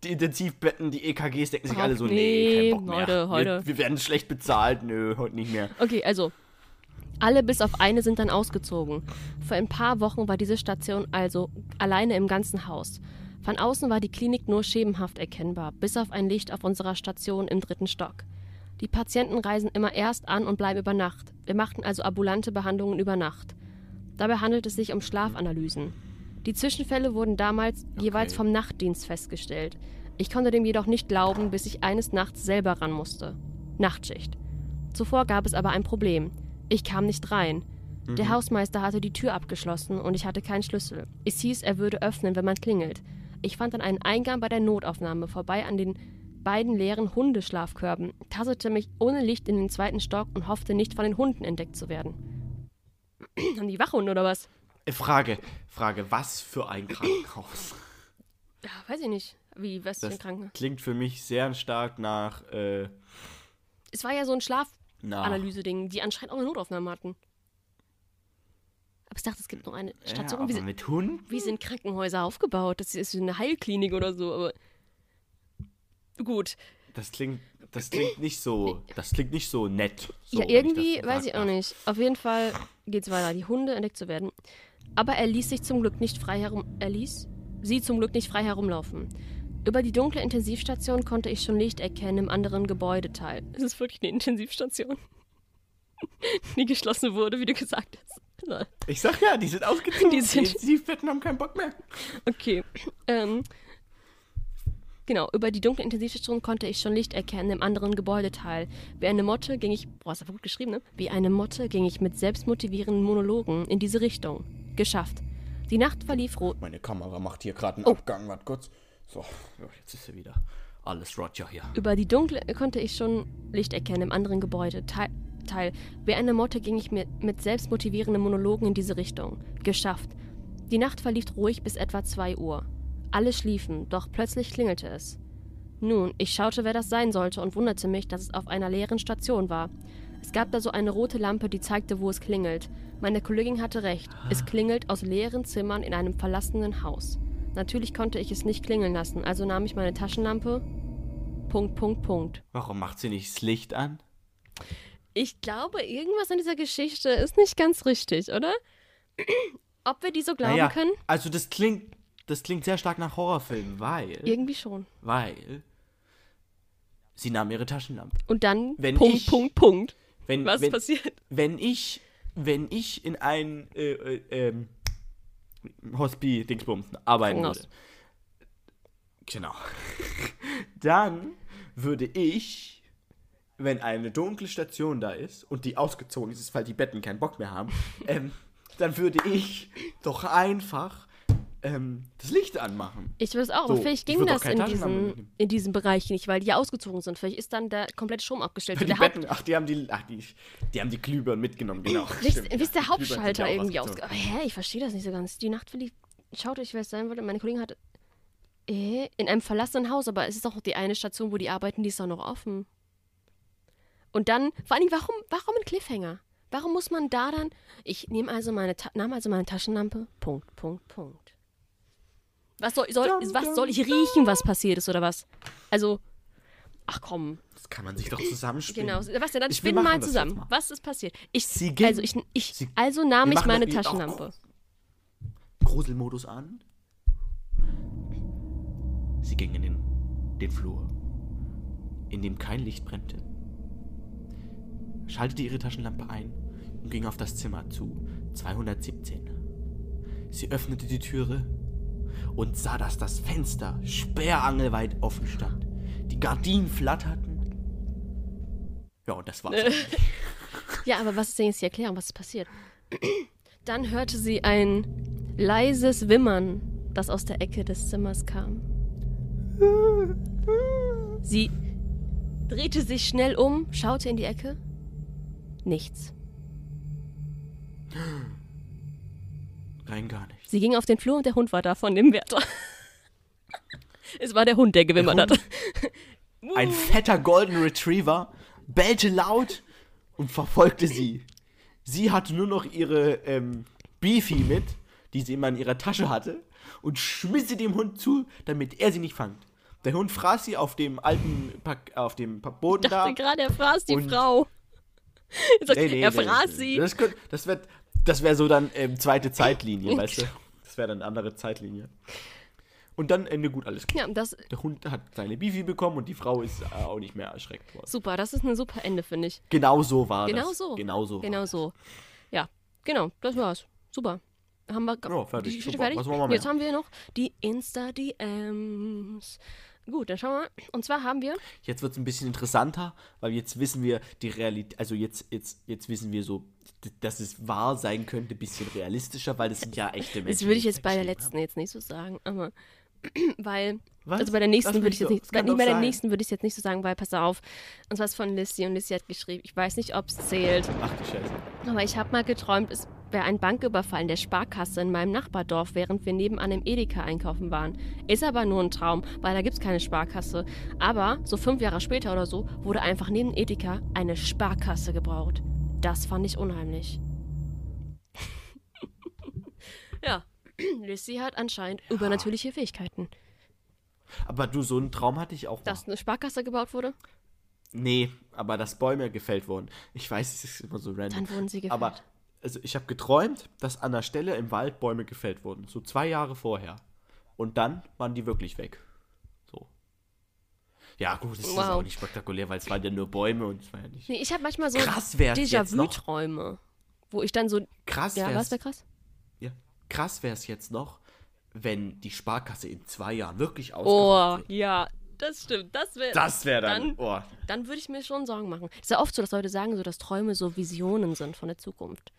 die Intensivbetten, die EKGs decken sich Ach, alle so, nee, nee, kein Bock mehr. heute, heute. Wir, wir werden schlecht bezahlt, nö, heute nicht mehr. Okay, also. Alle bis auf eine sind dann ausgezogen. Vor ein paar Wochen war diese Station also alleine im ganzen Haus. Von außen war die Klinik nur schemenhaft erkennbar, bis auf ein Licht auf unserer Station im dritten Stock. Die Patienten reisen immer erst an und bleiben über Nacht. Wir machten also ambulante Behandlungen über Nacht. Dabei handelt es sich um Schlafanalysen. Die Zwischenfälle wurden damals Okay. jeweils vom Nachtdienst festgestellt. Ich konnte dem jedoch nicht glauben, bis ich eines Nachts selber ran musste. Nachtschicht. Zuvor gab es aber ein Problem. Ich kam nicht rein. Der Hausmeister hatte die Tür abgeschlossen und ich hatte keinen Schlüssel. Es hieß, er würde öffnen, wenn man klingelt. Ich fand dann einen Eingang bei der Notaufnahme vorbei an den beiden leeren Hundeschlafkörben, tastete mich ohne Licht in den zweiten Stock und hoffte nicht von den Hunden entdeckt zu werden. Haben die Wachhunde oder was? Äh, Frage, Frage, was für ein Krankenhaus? Ja, weiß ich nicht. Wie, was für ein Das Krankenhaus? klingt für mich sehr stark nach, äh, Es war ja so ein nach Schlafanalyse-Ding, die anscheinend auch eine Notaufnahme hatten. Aber ich dachte, es gibt noch eine Station. Ja, wie, sind, mit Hund? wie sind Krankenhäuser aufgebaut? Das ist eine Heilklinik oder so, aber. Gut. Das klingt, das klingt nicht so, das klingt nicht so nett. So, ja, irgendwie, so weiß ich auch nicht. Auf jeden Fall geht's weiter, die Hunde entdeckt zu werden. Aber er ließ sich zum Glück nicht frei herum. Er ließ sie zum Glück nicht frei herumlaufen. Über die dunkle Intensivstation konnte ich schon Licht erkennen im anderen Gebäudeteil. Es ist wirklich eine Intensivstation. Die geschlossen wurde, wie du gesagt hast. Lol. Ich sag ja, die sind ausgezogen. Die sind- Intensivbetten haben keinen Bock mehr. Okay. Ähm, genau, über die dunkle Intensivstation konnte ich schon Licht erkennen im anderen Gebäudeteil. Wie eine Motte ging ich. Boah, ist aber gut geschrieben, ne? Wie eine Motte ging ich mit selbstmotivierenden Monologen in diese Richtung. Geschafft. Die Nacht verlief rot. Meine Kamera macht hier gerade einen Oh. Abgang, warte kurz. So, jetzt ist sie wieder. Alles Roger hier. Über die dunkle konnte ich schon Licht erkennen im anderen Gebäudeteil. Teil. Wie eine Motte ging ich mit, mit selbstmotivierenden Monologen in diese Richtung. Geschafft. Die Nacht verlief ruhig bis etwa 2 Uhr. Alle schliefen, doch plötzlich klingelte es. Nun, ich schaute, wer das sein sollte und wunderte mich, dass es auf einer leeren Station war. Es gab da so eine rote Lampe, die zeigte, wo es klingelt. Meine Kollegin hatte recht. Es klingelt aus leeren Zimmern in einem verlassenen Haus. Natürlich konnte ich es nicht klingeln lassen, also nahm ich meine Taschenlampe. Punkt, Punkt, Punkt. Warum macht sie nicht das Licht an? Ich glaube, irgendwas an dieser Geschichte ist nicht ganz richtig, oder? Ob wir die so glauben Naja, können? also das klingt, das klingt sehr stark nach Horrorfilm, weil, Irgendwie schon. weil sie nahm ihre Taschenlampe. Und dann Wenn Punkt, ich- Punkt, Punkt. Wenn, Was wenn, passiert? wenn ich, wenn ich in ein äh, äh, ähm, Hospi Dingsbums arbeiten Krankenhaus. würde, genau, dann würde ich, wenn eine dunkle Station da ist und die ausgezogen ist, weil die Betten keinen Bock mehr haben, ähm, dann würde ich doch einfach ähm, das Licht anmachen. Ich weiß auch, So, aber vielleicht ich ging das in diesem, in diesem Bereich nicht, weil die ja ausgezogen sind. Vielleicht ist dann der komplette Strom abgestellt. Die Betten, ach, die haben die, ach, die, die haben die Glühbirnen mitgenommen, genau. wie ist, der Hauptschalter auch irgendwie ausgezogen. ausge... Hä, ich verstehe das nicht so ganz. Die Nacht verlief... Schaute ich, wer es sein wollte. Meine Kollegin hatte... Äh, in einem verlassenen Haus, aber es ist doch die eine Station, wo die arbeiten, die ist doch noch offen. Und dann, vor allem, warum, warum ein Cliffhanger? Warum muss man da dann... Ich nehme also meine, nahm also meine Taschenlampe, Punkt, Punkt, Punkt. Was soll, soll, Dum, was dum, soll ich riechen, was passiert ist, oder was? Also, ach komm, Das kann man sich doch zusammenspielen. genau. Was denn, dann Ich- wir spinnen mal zusammen. mal. Was ist passiert? Ich, Sie ging- also, ich, ich, Sie- also nahm ich meine Taschenlampe. Gruselmodus an. Sie ging in den, den Flur, in dem kein Licht brennte, schaltete ihre Taschenlampe ein und ging auf das Zimmer zu 217. Sie öffnete die Türe und sah, dass das Fenster sperrangelweit offen stand. Die Gardinen flatterten. Ja, und das war's. Ja, aber was ist denn jetzt die Erklärung? Was ist passiert? Dann hörte sie ein leises Wimmern, das aus der Ecke des Zimmers kam. Sie drehte sich schnell um, schaute in die Ecke. Nichts. Rein gar nicht. Sie ging auf den Flur und der Hund war da von dem Wärter. es war der Hund, der gewimmert Hund? hat. Ein fetter Golden Retriever bellte laut und verfolgte sie. Sie hatte nur noch ihre ähm, Beefy mit, die sie immer in ihrer Tasche hatte, und schmiss sie dem Hund zu, damit er sie nicht fangt. Der Hund fraß sie auf dem alten Pack, auf dem Boden Ich da. dachte gerade, er fraß die Frau. Er sagt, Nee, nee, er fraß nee. sie. Das, das wäre das wär so dann ähm, zweite Zeitlinie, weißt du? Das wäre dann eine andere Zeitlinie. Und dann Ende gut, alles gut. Ja, das Der Hund hat seine Bifi bekommen und die Frau ist äh, auch nicht mehr erschreckt worden. super, das ist ein super Ende, finde ich. Genau so war Genau das. so. Genau so. Genau so. Ja, genau, das war's. Super. Haben wir Ja, fertig. die Geschichte Super. fertig? Wir? Jetzt haben wir noch die Insta-DMs. Gut, dann schauen wir. Und zwar haben wir Jetzt wird es ein bisschen interessanter, weil jetzt wissen wir die Realität, also jetzt, jetzt, jetzt wissen wir so, dass es wahr sein könnte, ein bisschen realistischer, weil das sind ja echte Menschen. Das würde ich jetzt bei der letzten jetzt nicht so sagen, aber weil Was? also bei der nächsten würde ich jetzt doch- nicht bei, nee, der nächsten würde ich jetzt nicht so sagen, weil pass auf. Und zwar ist von Lissy und Lissy hat geschrieben, ich weiß nicht, ob es zählt, haben. Ach du Scheiße. aber ich habe mal geträumt, es wäre ein Banküberfall in der Sparkasse in meinem Nachbardorf, während wir nebenan im Edeka einkaufen waren. Ist aber nur ein Traum, weil da gibt es keine Sparkasse. Aber so fünf Jahre später oder so wurde einfach neben Edeka eine Sparkasse gebraucht. Das fand ich unheimlich. ja, Lissy hat anscheinend übernatürliche Fähigkeiten. Aber du, so einen Traum hatte ich auch mal. Dass eine Sparkasse gebaut wurde, Nee, aber dass Bäume gefällt wurden. Ich weiß, es ist immer so random. dann wurden sie gefällt. Aber also ich habe geträumt, dass an der Stelle im Wald Bäume gefällt wurden. So zwei Jahre vorher. Und dann waren die wirklich weg. Ja, gut, das ist Wow. auch nicht spektakulär, weil es waren ja nur Bäume und es war ja nicht. nee, ich habe manchmal so. Déjà-vu-Träume, wo ich dann so, Krass ja, was wäre krass? ja, krass wär's jetzt noch, wenn die Sparkasse in zwei Jahren wirklich Oh, ausgeraubt wird. ja, das stimmt. Das wäre. Das wäre dann. Dann- oh. Dann würde ich mir schon Sorgen machen. Es ist ja oft so, dass Leute sagen, so, dass Träume so Visionen sind von der Zukunft.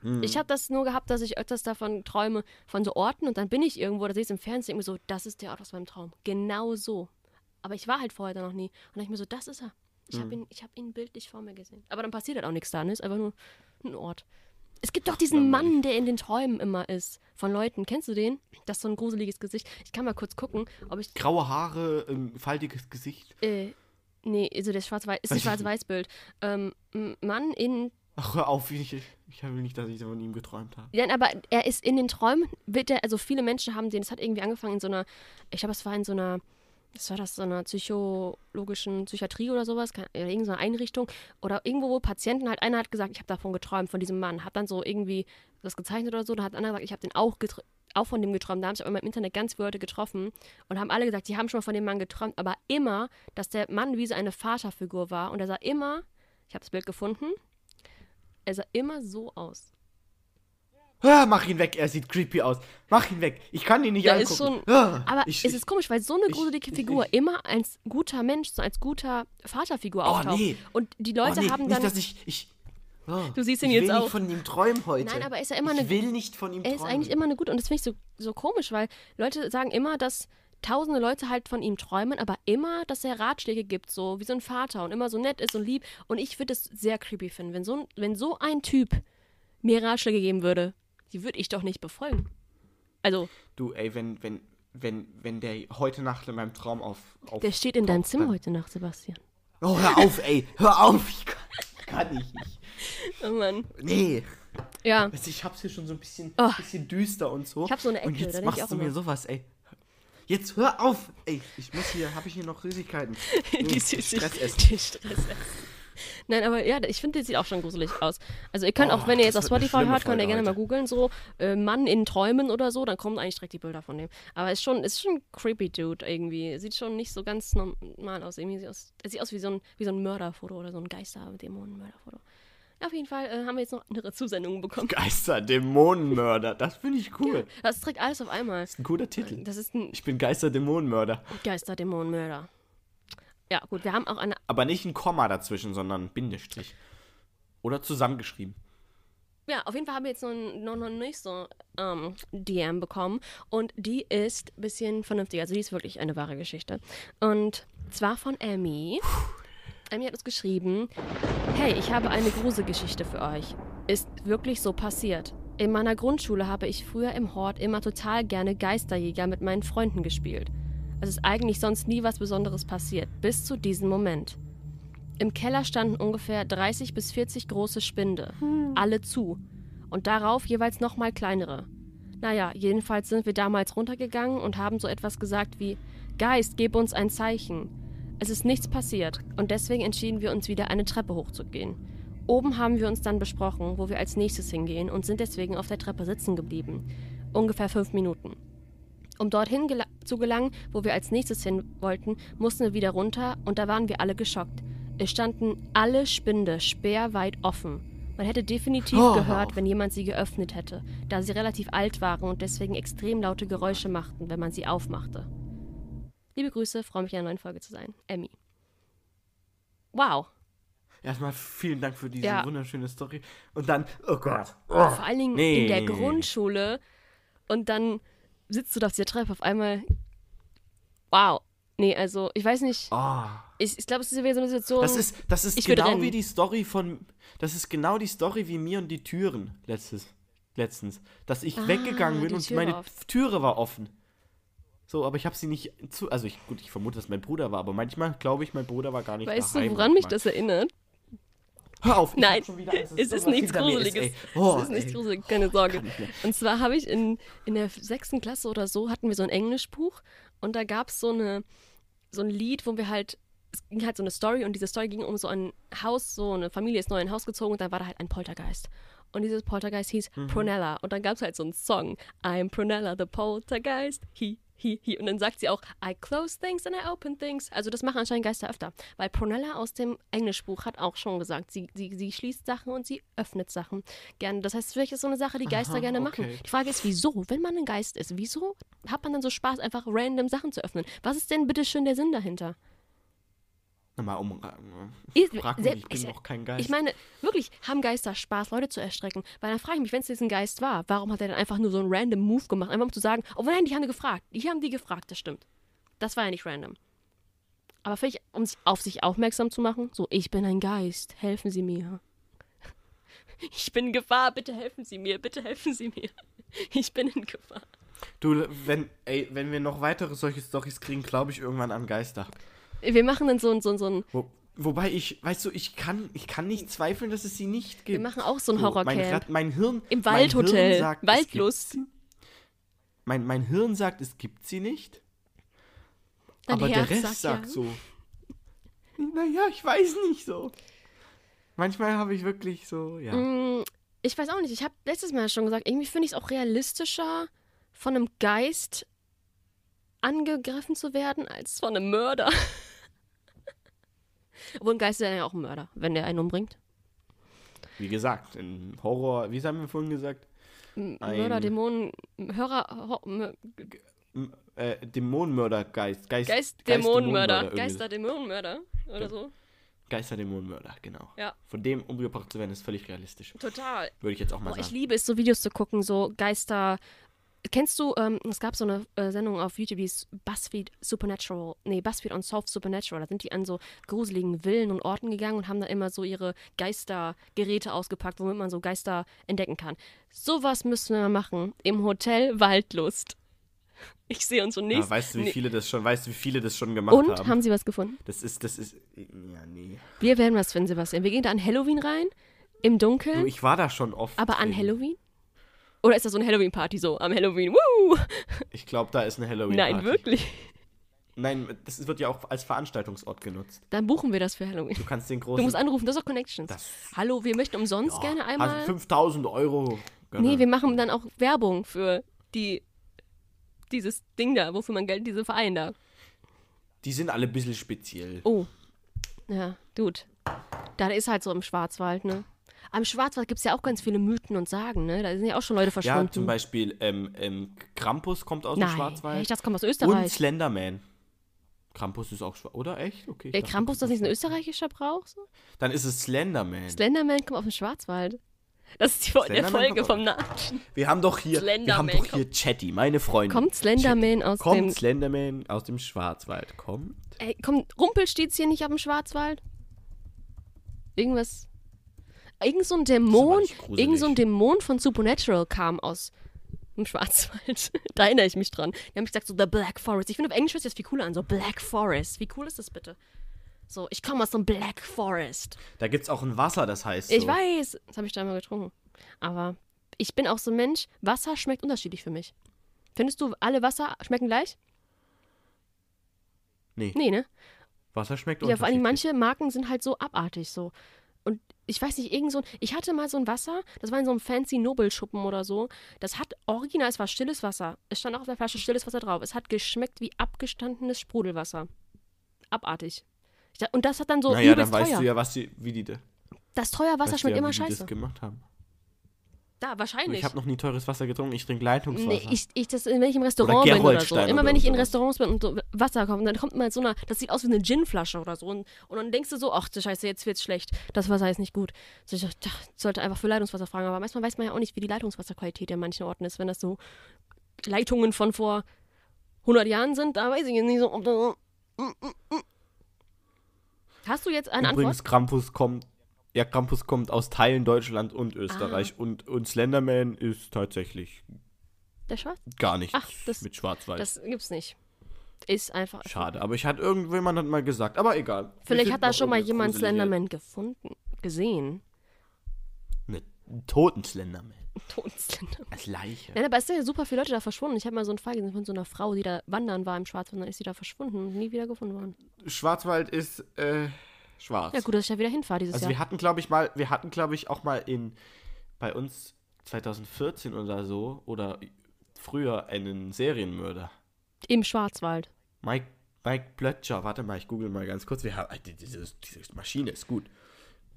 Hm. Ich habe das nur gehabt, dass ich öfters davon träume, von so Orten und dann bin ich irgendwo, da sehe ich es im Fernsehen, irgendwie so, das ist der Ort aus meinem Traum. Genau so. Aber ich war halt vorher da noch nie. Und dann dachte ich mir so, das ist er. Ich Hm. habe ihn, ich hab ihn bildlich vor mir gesehen. Aber dann passiert halt auch nichts da, ne? Ist einfach nur ein Ort. Es gibt doch diesen Mann, der in den Träumen immer ist. Von Leuten. Kennst du den? Das ist so ein gruseliges Gesicht. Ich kann mal kurz gucken, ob ich Graue Haare, ein faltiges Gesicht. Äh, nee, also das Schwarz-Weiß, ist ich Schwarz-Weiß-Bild. Ähm, Mann in. Ach, hör auf, ich, ich will nicht, dass ich von ihm geträumt habe. Ja, aber er ist in den Träumen, wird er, also viele Menschen haben den, das hat irgendwie angefangen in so einer, ich glaube, es war in so einer, was war das, so einer psychologischen Psychiatrie oder sowas, oder irgendeine Einrichtung, oder irgendwo, wo Patienten halt, einer hat gesagt, ich habe davon geträumt, von diesem Mann, hat dann so irgendwie das gezeichnet oder so, dann hat einer gesagt, ich habe den auch auch von dem geträumt. Da haben sich aber im Internet ganz viele Leute getroffen und haben alle gesagt, die haben schon mal von dem Mann geträumt, aber immer, dass der Mann wie so eine Vaterfigur war. Und er sah immer, ich habe das Bild gefunden, er sah immer so aus. Ah, mach ihn weg, er sieht creepy aus. Mach ihn weg. Ich kann ihn nicht Der angucken. ist schon. Ah, Aber ich, es ist komisch, weil so eine ich- gruselige ich- Figur ich- immer als guter Mensch, so als guter Vaterfigur Oh, auftaucht. nee. Und die oh, Leute nee, haben nicht, dann. dass ich, ich oh, Du siehst ihn ich jetzt will auch. nicht von ihm träumen heute. Nein, aber ist er immer ich eine- will nicht von ihm er ist träumen. eigentlich immer eine gute. Und das finde ich so, so komisch, weil Leute sagen immer, dass tausende Leute halt von ihm träumen, aber immer, dass er Ratschläge gibt, so wie so ein Vater und immer so nett ist und lieb. Und ich würde es sehr creepy finden, wenn so, ein- wenn so ein Typ mir Ratschläge geben würde, die würde ich doch nicht befolgen. Also, Du, ey, wenn, wenn, wenn, wenn der heute Nacht in meinem Traum auf. auf der steht in deinem Zimmer dann- heute Nacht, Sebastian. Oh, hör auf, ey. Hör auf. Ich kann, kann ich nicht. Oh Mann. Nee. Ja. Du, ich hab's hier schon so ein bisschen, Oh. bisschen düster und so. Ich hab so eine Und Ecke, da jetzt machst du mir sowas, ey. Jetzt hör auf. Ey, ich muss hier, habe ich hier noch Süßigkeiten. die Hm, Süßig- Stress essen. Die Stress essen. Nein, aber ja, ich finde, der sieht auch schon gruselig aus. Also ihr könnt Oh, auch, wenn ihr jetzt auf das Spotify hört, könnt ihr gerne mal googeln, so äh, Mann in Träumen oder so, dann kommen eigentlich direkt die Bilder von dem. Aber ist schon, ist schon ein creepy Dude irgendwie. Sieht schon nicht so ganz normal aus. Irgendwie sieht aus, er sieht aus wie so ein, wie so ein Mörderfoto oder so ein Geister-Dämonen-Mörderfoto. Ja, auf jeden Fall äh, haben wir jetzt noch andere Zusendungen bekommen. Geister, Dämonenmörder. Das finde ich cool. Das ist direkt alles auf einmal. Das ist ein guter Titel. Das ist ein Ich bin Geister, Dämonenmörder. Geister-Dämonen-Mörder. Ja, gut, wir haben auch eine Aber nicht ein Komma dazwischen, sondern ein Bindestrich. Oder zusammengeschrieben. Ja, auf jeden Fall haben wir jetzt noch, noch, noch nicht so ähm, DM bekommen. Und die ist ein bisschen vernünftiger. Also die ist wirklich eine wahre Geschichte. Und zwar von Amy. Amy hat uns geschrieben, hey, ich habe eine Gruselgeschichte für euch. Ist wirklich so passiert. In meiner Grundschule habe ich früher im Hort immer total gerne Geisterjäger mit meinen Freunden gespielt. Es ist eigentlich sonst nie was Besonderes passiert, bis zu diesem Moment. Im Keller standen ungefähr 30 bis 40 große Spinde, alle zu. Und darauf jeweils nochmal kleinere. Naja, jedenfalls sind wir damals runtergegangen und haben so etwas gesagt wie: Geist, gib uns ein Zeichen. Es ist nichts passiert und deswegen entschieden wir uns wieder eine Treppe hochzugehen. Oben haben wir uns dann besprochen, wo wir als nächstes hingehen und sind deswegen auf der Treppe sitzen geblieben. Ungefähr fünf Minuten. Um dorthin gela zu gelangen, wo wir als nächstes hin wollten, mussten wir wieder runter und da waren wir alle geschockt. Es standen alle Spinde sperrweit offen. Man hätte definitiv Oh. gehört, wenn jemand sie geöffnet hätte, da sie relativ alt waren und deswegen extrem laute Geräusche machten, wenn man sie aufmachte. Liebe Grüße, freue mich in einer neuen Folge zu sein. Emmy. Wow. Erstmal vielen Dank für diese Ja. wunderschöne Story. Und dann, oh Gott. Oh. Vor allen Dingen Nee, in der. Grundschule und dann sitzt du da auf dieser Treppe auf einmal. Wow. Nee, also ich weiß nicht. Oh. Ich, ich glaube, es ist wieder so eine Situation. Das ist, das ist genau wie die Story von. Das ist genau die Story wie mir und die Türen letztes, letztens. Dass ich Ah, weggegangen bin und Tür meine. Türe war offen. So, aber ich habe sie nicht zu. Also ich, gut, ich vermute, dass mein Bruder war, aber manchmal glaube ich, mein Bruder war gar nicht weißt daheim. du, woran mich manchmal. das erinnert? Hör auf, ich Nein, wieder es ist irgendwas nichts ist, Gruseliges. ey. Oh, es ist nichts. Gruseliges, keine Sorge. Nicht mehr. Und zwar habe ich in, in der sechsten Klasse oder so, hatten wir so ein Englischbuch und da gab es so, eine, so ein Lied, wo wir halt, es ging halt so eine Story und diese Story ging um so ein Haus, so eine Familie ist neu in ein Haus gezogen und dann war da halt ein Poltergeist. Und dieses Poltergeist hieß Mhm. Prunella. Und dann gab es halt so einen Song. I'm Prunella, the Poltergeist. He, he, he. Und dann sagt sie auch, I close things and I open things. Also das machen anscheinend Geister öfter. Weil Prunella aus dem Englischbuch hat auch schon gesagt, sie, sie, sie schließt Sachen und sie öffnet Sachen gerne. Das heißt, vielleicht ist so eine Sache, die Geister Aha, gerne machen. okay. Die Frage ist, wieso? Wenn man ein Geist ist, wieso hat man dann so Spaß, einfach random Sachen zu öffnen? Was ist denn bitte schön der Sinn dahinter? Nochmal um. Ich- Frag mich, se- ich bin ich- doch kein Geist. Ich meine, wirklich, haben Geister Spaß, Leute zu erstrecken? Weil dann frage ich mich, wenn es jetzt ein Geist war, warum hat er dann einfach nur so einen random Move gemacht? Einfach um zu sagen, oh nein, die haben gefragt. Die haben die gefragt, das stimmt. Das war ja nicht random. Aber vielleicht, um sich auf sich aufmerksam zu machen, so, ich bin ein Geist, helfen Sie mir. Ich bin in Gefahr, bitte helfen Sie mir, bitte helfen Sie mir. Ich bin in Gefahr. Du, wenn, ey, wenn wir noch weitere solche Storys kriegen, glaube ich irgendwann an Geister. Wir machen dann so ein, so ein, so ein Wo, wobei ich, weißt du, ich kann, ich kann nicht zweifeln, dass es sie nicht gibt. wir machen auch so ein So, mein, Horrorcamp. Mein Hirn. Im Waldhotel. Hirn sagt, es Waldlust. Mein, mein Hirn sagt, es gibt sie nicht. Dein aber Herz der Rest sagt sagt, ja. so. Naja, ich weiß nicht so. Manchmal habe ich wirklich so, ja. Mm, Ich weiß auch nicht. Ich habe letztes Mal schon gesagt, irgendwie finde ich es auch realistischer, von einem Geist angegriffen zu werden, als von einem Mörder. Obwohl ein Geist ist ja auch ein Mörder, wenn der einen umbringt. Wie gesagt, in Horror, wie haben wir vorhin gesagt? Ein- Mörder, Dämonen, Hörer, Ho Äh, Dämonenmörder, Geist. Geist, Geist, Dämonenmörder. Geister, Dämonenmörder oder Ja. so. Geisterdämonenmörder, genau. Ja. Von dem umgebracht zu werden, ist völlig realistisch. Total. Würde ich jetzt auch mal ich sagen. liebe es, so Videos zu gucken, so Geister. Kennst du, ähm, es gab so eine äh, Sendung auf YouTube, die ist BuzzFeed Supernatural, nee, BuzzFeed on Solve Supernatural. Da sind die an so gruseligen Villen und Orten gegangen und haben da immer so ihre Geistergeräte ausgepackt, womit man so Geister entdecken kann. Sowas müssen wir machen im Hotel Waldlust. Ich sehe uns schon Ja, nächstes. weißt du, wie viele das schon, weißt du, wie viele das schon gemacht Und haben? haben sie was gefunden? Das ist, das ist, ja, nee. Wir werden was finden, Sebastian. Wir gehen da an Halloween rein, im Dunkeln. Du, ich war da schon oft. Aber an. Halloween? Oder ist das so eine Halloween-Party so? Am Halloween, woo! Ich glaube, da ist eine halloween Nein, wirklich. Nein, das wird ja auch als Veranstaltungsort genutzt. Dann buchen wir das für Halloween. Du kannst den Du großen. musst anrufen, das ist auch Connections. Das- Hallo, wir möchten umsonst Ja, gerne also einmal. 5000 Euro. Gönner. nee, wir machen dann auch Werbung für die dieses Ding da, wofür man Geld, diese Verein da. Die sind alle ein bisschen speziell. Oh. Ja, gut. Da ist halt so im Schwarzwald, ne? Am Schwarzwald gibt es ja auch ganz viele Mythen und Sagen, ne? Da sind ja auch schon Leute verschwunden. Ja, zum Beispiel ähm, ähm, Krampus kommt aus Nein, dem Schwarzwald. echt, das kommt aus und Österreich. Slenderman. Krampus ist auch schwarz. Oder echt? Okay. dachte, Krampus, das ist nicht ein österreichischer Brauch? So? Dann ist es Slenderman. Slenderman kommt aus dem Schwarzwald. Das ist die der Folge kommt vom Namen. wir haben doch hier, wir Slenderman haben doch kommt- hier Chatty, meine Freundin. Kommt Slenderman aus Kommt dem. Slenderman aus dem Schwarzwald. Kommt. Ey, kommt Rumpelstilzchen nicht auf dem Schwarzwald? Irgendwas. Irgend so ein Dämon, irgend so ein Dämon von Supernatural kam aus dem Schwarzwald. da erinnere ich mich dran. Die haben gesagt so The Black Forest. Ich finde auf Englisch hört sich das viel cooler an, so Black Forest. Wie cool ist das bitte? So, ich komme aus dem Black Forest. Da gibt es auch ein Wasser, das heißt Ich so. weiß, das habe ich da mal getrunken. Aber ich bin auch so ein Mensch, Wasser schmeckt unterschiedlich für mich. Findest du, alle Wasser schmecken gleich? Nee, Nee, ne? Wasser schmeckt Ja, vor allem unterschiedlich. manche Marken sind halt so abartig, so. Ich weiß nicht, irgend so ein, ich hatte mal so ein Wasser, das war in so einem fancy Nobelschuppen oder so. Das hat original, es war stilles Wasser. Es stand auch auf der Flasche stilles Wasser drauf. Es hat geschmeckt wie abgestandenes Sprudelwasser. Abartig. Und das hat dann so naja, dann weißt teuer. du ja, was die, wie die, das teuer Wasser schmeckt ja, immer wie die scheiße. das gemacht haben. Da, wahrscheinlich. Ich habe noch nie teures Wasser getrunken, ich trinke Leitungswasser. Nee, ich, ich, das, wenn ich im Restaurant bin oder so. Immer oder wenn ich in. Restaurants bin und so Wasser kaufe, dann kommt mal so eine, das sieht aus wie eine Ginflasche oder so. Und, und dann denkst du so, ach du Scheiße, jetzt wird's schlecht. Das Wasser ist nicht gut. So, ich dachte, sollte einfach für Leitungswasser fragen. Aber manchmal weiß man ja auch nicht, wie die Leitungswasserqualität in manchen Orten ist. Wenn das so Leitungen von vor 100 Jahren sind, da weiß ich jetzt nicht so, ob das. Hast du jetzt eine Antwort? Übrigens, Krampus kommt, ja, Krampus kommt aus Teilen Deutschland und Österreich Ah. und, und Slenderman ist tatsächlich Der Schwarz? gar nichts Ach, das- mit Schwarz-Weiß. Das gibt's nicht. Ist einfach. Schade, aber ich hatte irgendjemand hat mal gesagt, aber egal. Vielleicht hat da schon mal jemand Slenderman gefunden, gesehen. Ne, einen toten Slenderman. Toten Slenderman. Als Leiche. Nein, aber es sind ja super viele Leute da verschwunden. Ich habe mal so einen Fall gesehen von so einer Frau, die da wandern war im Schwarzwald und dann ist sie da verschwunden und nie wieder gefunden worden. Schwarzwald ist äh, schwarz. Ja, gut, dass ich da wieder hinfahre dieses Also Jahr. wir hatten, glaube ich, mal, wir hatten, glaube ich, auch mal in bei uns 2014 oder so oder früher einen Serienmörder. Im Schwarzwald. Mike, Mike Plötscher, warte mal, ich google mal ganz kurz. Wir haben, die- diese, diese Maschine ist gut.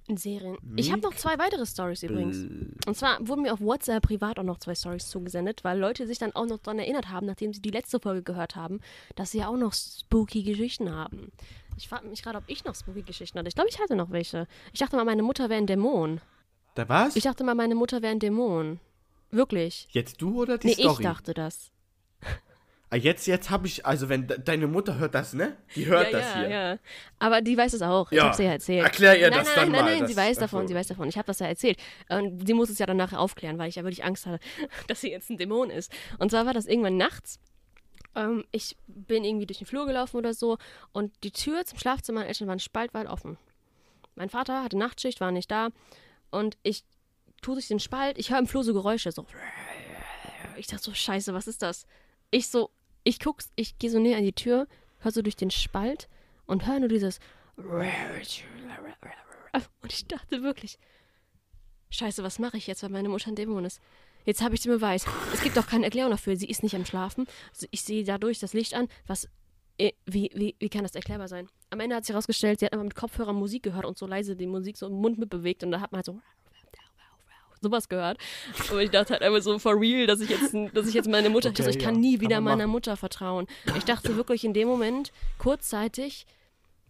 In Serien. Ich habe noch zwei weitere Stories übrigens. Und zwar wurden mir auf WhatsApp privat auch noch zwei Stories zugesendet, weil Leute sich dann auch noch daran erinnert haben, nachdem sie die letzte Folge gehört haben, dass sie ja auch noch spooky Geschichten haben. Ich frage mich gerade, ob ich noch spooky Geschichten hatte. Ich glaube, ich hatte noch welche. Ich dachte mal, meine Mutter wäre ein Dämon. Da was? Ich dachte mal, meine Mutter wäre ein Dämon. Wirklich. jetzt du oder die Nee, Story? ich dachte das. Ah, jetzt, jetzt habe ich, also wenn de deine Mutter hört das, ne? Die hört ja, das ja, hier. ja. Aber die weiß es auch. Ich Ja. habe sie ja erzählt. Erklär ihr nein, das nein, dann nein, mal, Nein, das- sie weiß davon, so. sie weiß davon. Ich habe das ja erzählt. Und sie muss es ja dann nachher aufklären, weil ich ja wirklich Angst hatte, dass sie jetzt ein Dämon ist. Und zwar war das irgendwann nachts. Ähm, ich bin irgendwie durch den Flur gelaufen oder so und die Tür zum Schlafzimmer meiner Eltern war spaltweit offen. Mein Vater hatte Nachtschicht, war nicht da und ich tue durch den Spalt, ich höre im Flur so Geräusche, so. Ich dachte so, scheiße, was ist das? Ich so, ich guck's, ich gehe so näher an die Tür, höre so durch den Spalt und höre nur dieses. Und ich dachte wirklich, scheiße, was mache ich jetzt, weil meine Mutter ein Dämon ist? Jetzt habe ich den Beweis. Es gibt doch keine Erklärung dafür. Sie ist nicht am Schlafen. Also Ich sehe dadurch das Licht an. Was, äh, wie, wie, wie kann das erklärbar sein? Am Ende hat sich herausgestellt, sie hat immer mit Kopfhörern Musik gehört und so leise die Musik so im Mund mitbewegt und da hat man halt so sowas gehört. Aber ich dachte halt einfach so for real, dass ich jetzt, dass ich jetzt meine Mutter, Okay, dachte, ich kann ja, nie kann wieder man meiner machen. Mutter vertrauen. Ich dachte wirklich in dem Moment, kurzzeitig,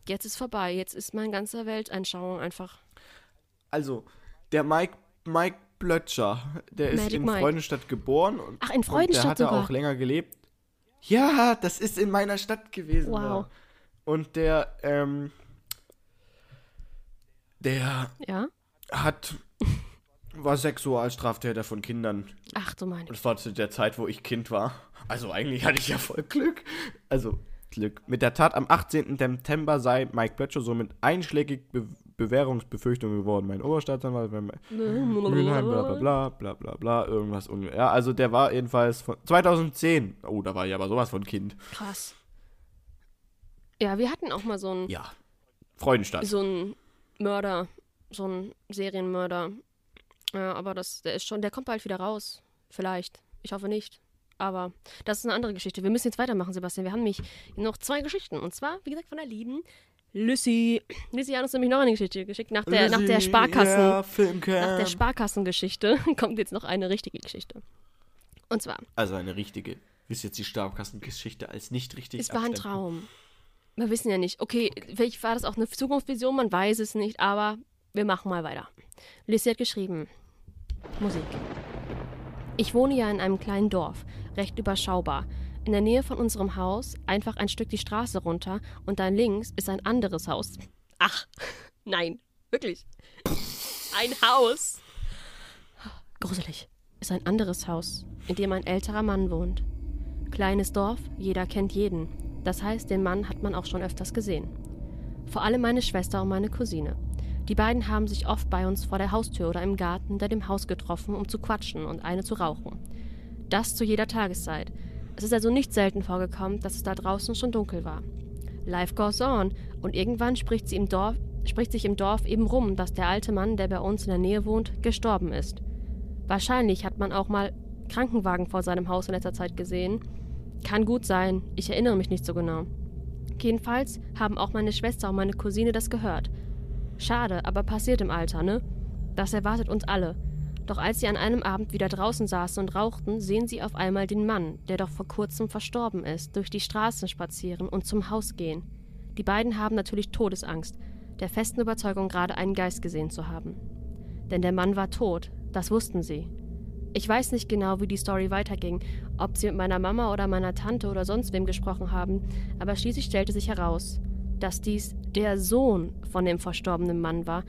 jetzt ist vorbei, jetzt ist meine ganze Weltanschauung einfach. Also, der Mike, Mike Plötscher, der ist Magic in Mike. Freudenstadt geboren. Und, Ach, in und Freudenstadt der hat da sogar. auch länger gelebt. Ja, das ist in meiner Stadt gewesen. Wow. da. Und der, ähm, der Ja? hat, war Sexualstraftäter von Kindern. Ach du meine. Das war zu der Zeit, wo ich Kind war. Also eigentlich hatte ich ja voll Glück. Also Glück. Mit der Tat am 18. September sei Mike Plötscher somit einschlägig Be Bewährungsbefürchtung geworden. Mein Oberstaatsanwalt, mein Mülheim, bla bla bla, bla bla bla, irgendwas. Ja, also der war jedenfalls von 2010. Oh, da war ich aber sowas von Kind. Krass. Ja, wir hatten auch mal so einen, Ja. Freudenstadt. so einen Mörder, so einen Serienmörder. Ja, aber das, der ist schon, der kommt bald wieder raus. Vielleicht. Ich hoffe nicht. Aber das ist eine andere Geschichte. Wir müssen jetzt weitermachen, Sebastian. Wir haben nämlich noch zwei Geschichten. Und zwar, wie gesagt, von der lieben Lüssi. Lüssi hat uns nämlich noch eine Geschichte geschickt. Nach der, nach der Sparkassen. Ja. Nach der Sparkassengeschichte kommt jetzt noch eine richtige Geschichte. Und zwar, also eine richtige. Ist jetzt die Sparkassengeschichte als nicht richtig es war ein? Traum. Wir wissen ja nicht. Okay, vielleicht war das auch eine Zukunftsvision, man weiß es nicht, aber wir machen mal weiter. Lissy hat geschrieben: Musik. Ich wohne ja in einem kleinen Dorf, recht überschaubar. In der Nähe von unserem Haus, einfach ein Stück die Straße runter und dann links ist ein anderes Haus. Ach, nein, wirklich. Ein Haus. Gruselig. Ist ein anderes Haus, in dem ein älterer Mann wohnt. Kleines Dorf, jeder kennt jeden. Das heißt, den Mann hat man auch schon öfters gesehen. Vor allem meine Schwester und meine Cousine. Die beiden haben sich oft bei uns vor der Haustür oder im Garten hinter dem Haus getroffen, um zu quatschen und eine zu rauchen. Das zu jeder Tageszeit. Es ist also nicht selten vorgekommen, dass es da draußen schon dunkel war. Life goes on und irgendwann spricht sie im Dorf, spricht sich im Dorf eben rum, dass der alte Mann, der bei uns in der Nähe wohnt, gestorben ist. Wahrscheinlich hat man auch mal Krankenwagen vor seinem Haus in letzter Zeit gesehen. Kann gut sein, ich erinnere mich nicht so genau. Jedenfalls haben auch meine Schwester und meine Cousine das gehört. Schade, aber passiert im Alter, ne? Das erwartet uns alle. Doch als sie an einem Abend wieder draußen saßen und rauchten, sehen sie auf einmal den Mann, der doch vor kurzem verstorben ist, durch die Straßen spazieren und zum Haus gehen. Die beiden haben natürlich Todesangst, der festen Überzeugung, gerade einen Geist gesehen zu haben. Denn der Mann war tot, das wussten sie. Ich weiß nicht genau, wie die Story weiterging, ob sie mit meiner Mama oder meiner Tante oder sonst wem gesprochen haben, aber schließlich stellte sich heraus, dass dies der Sohn von dem verstorbenen Mann war,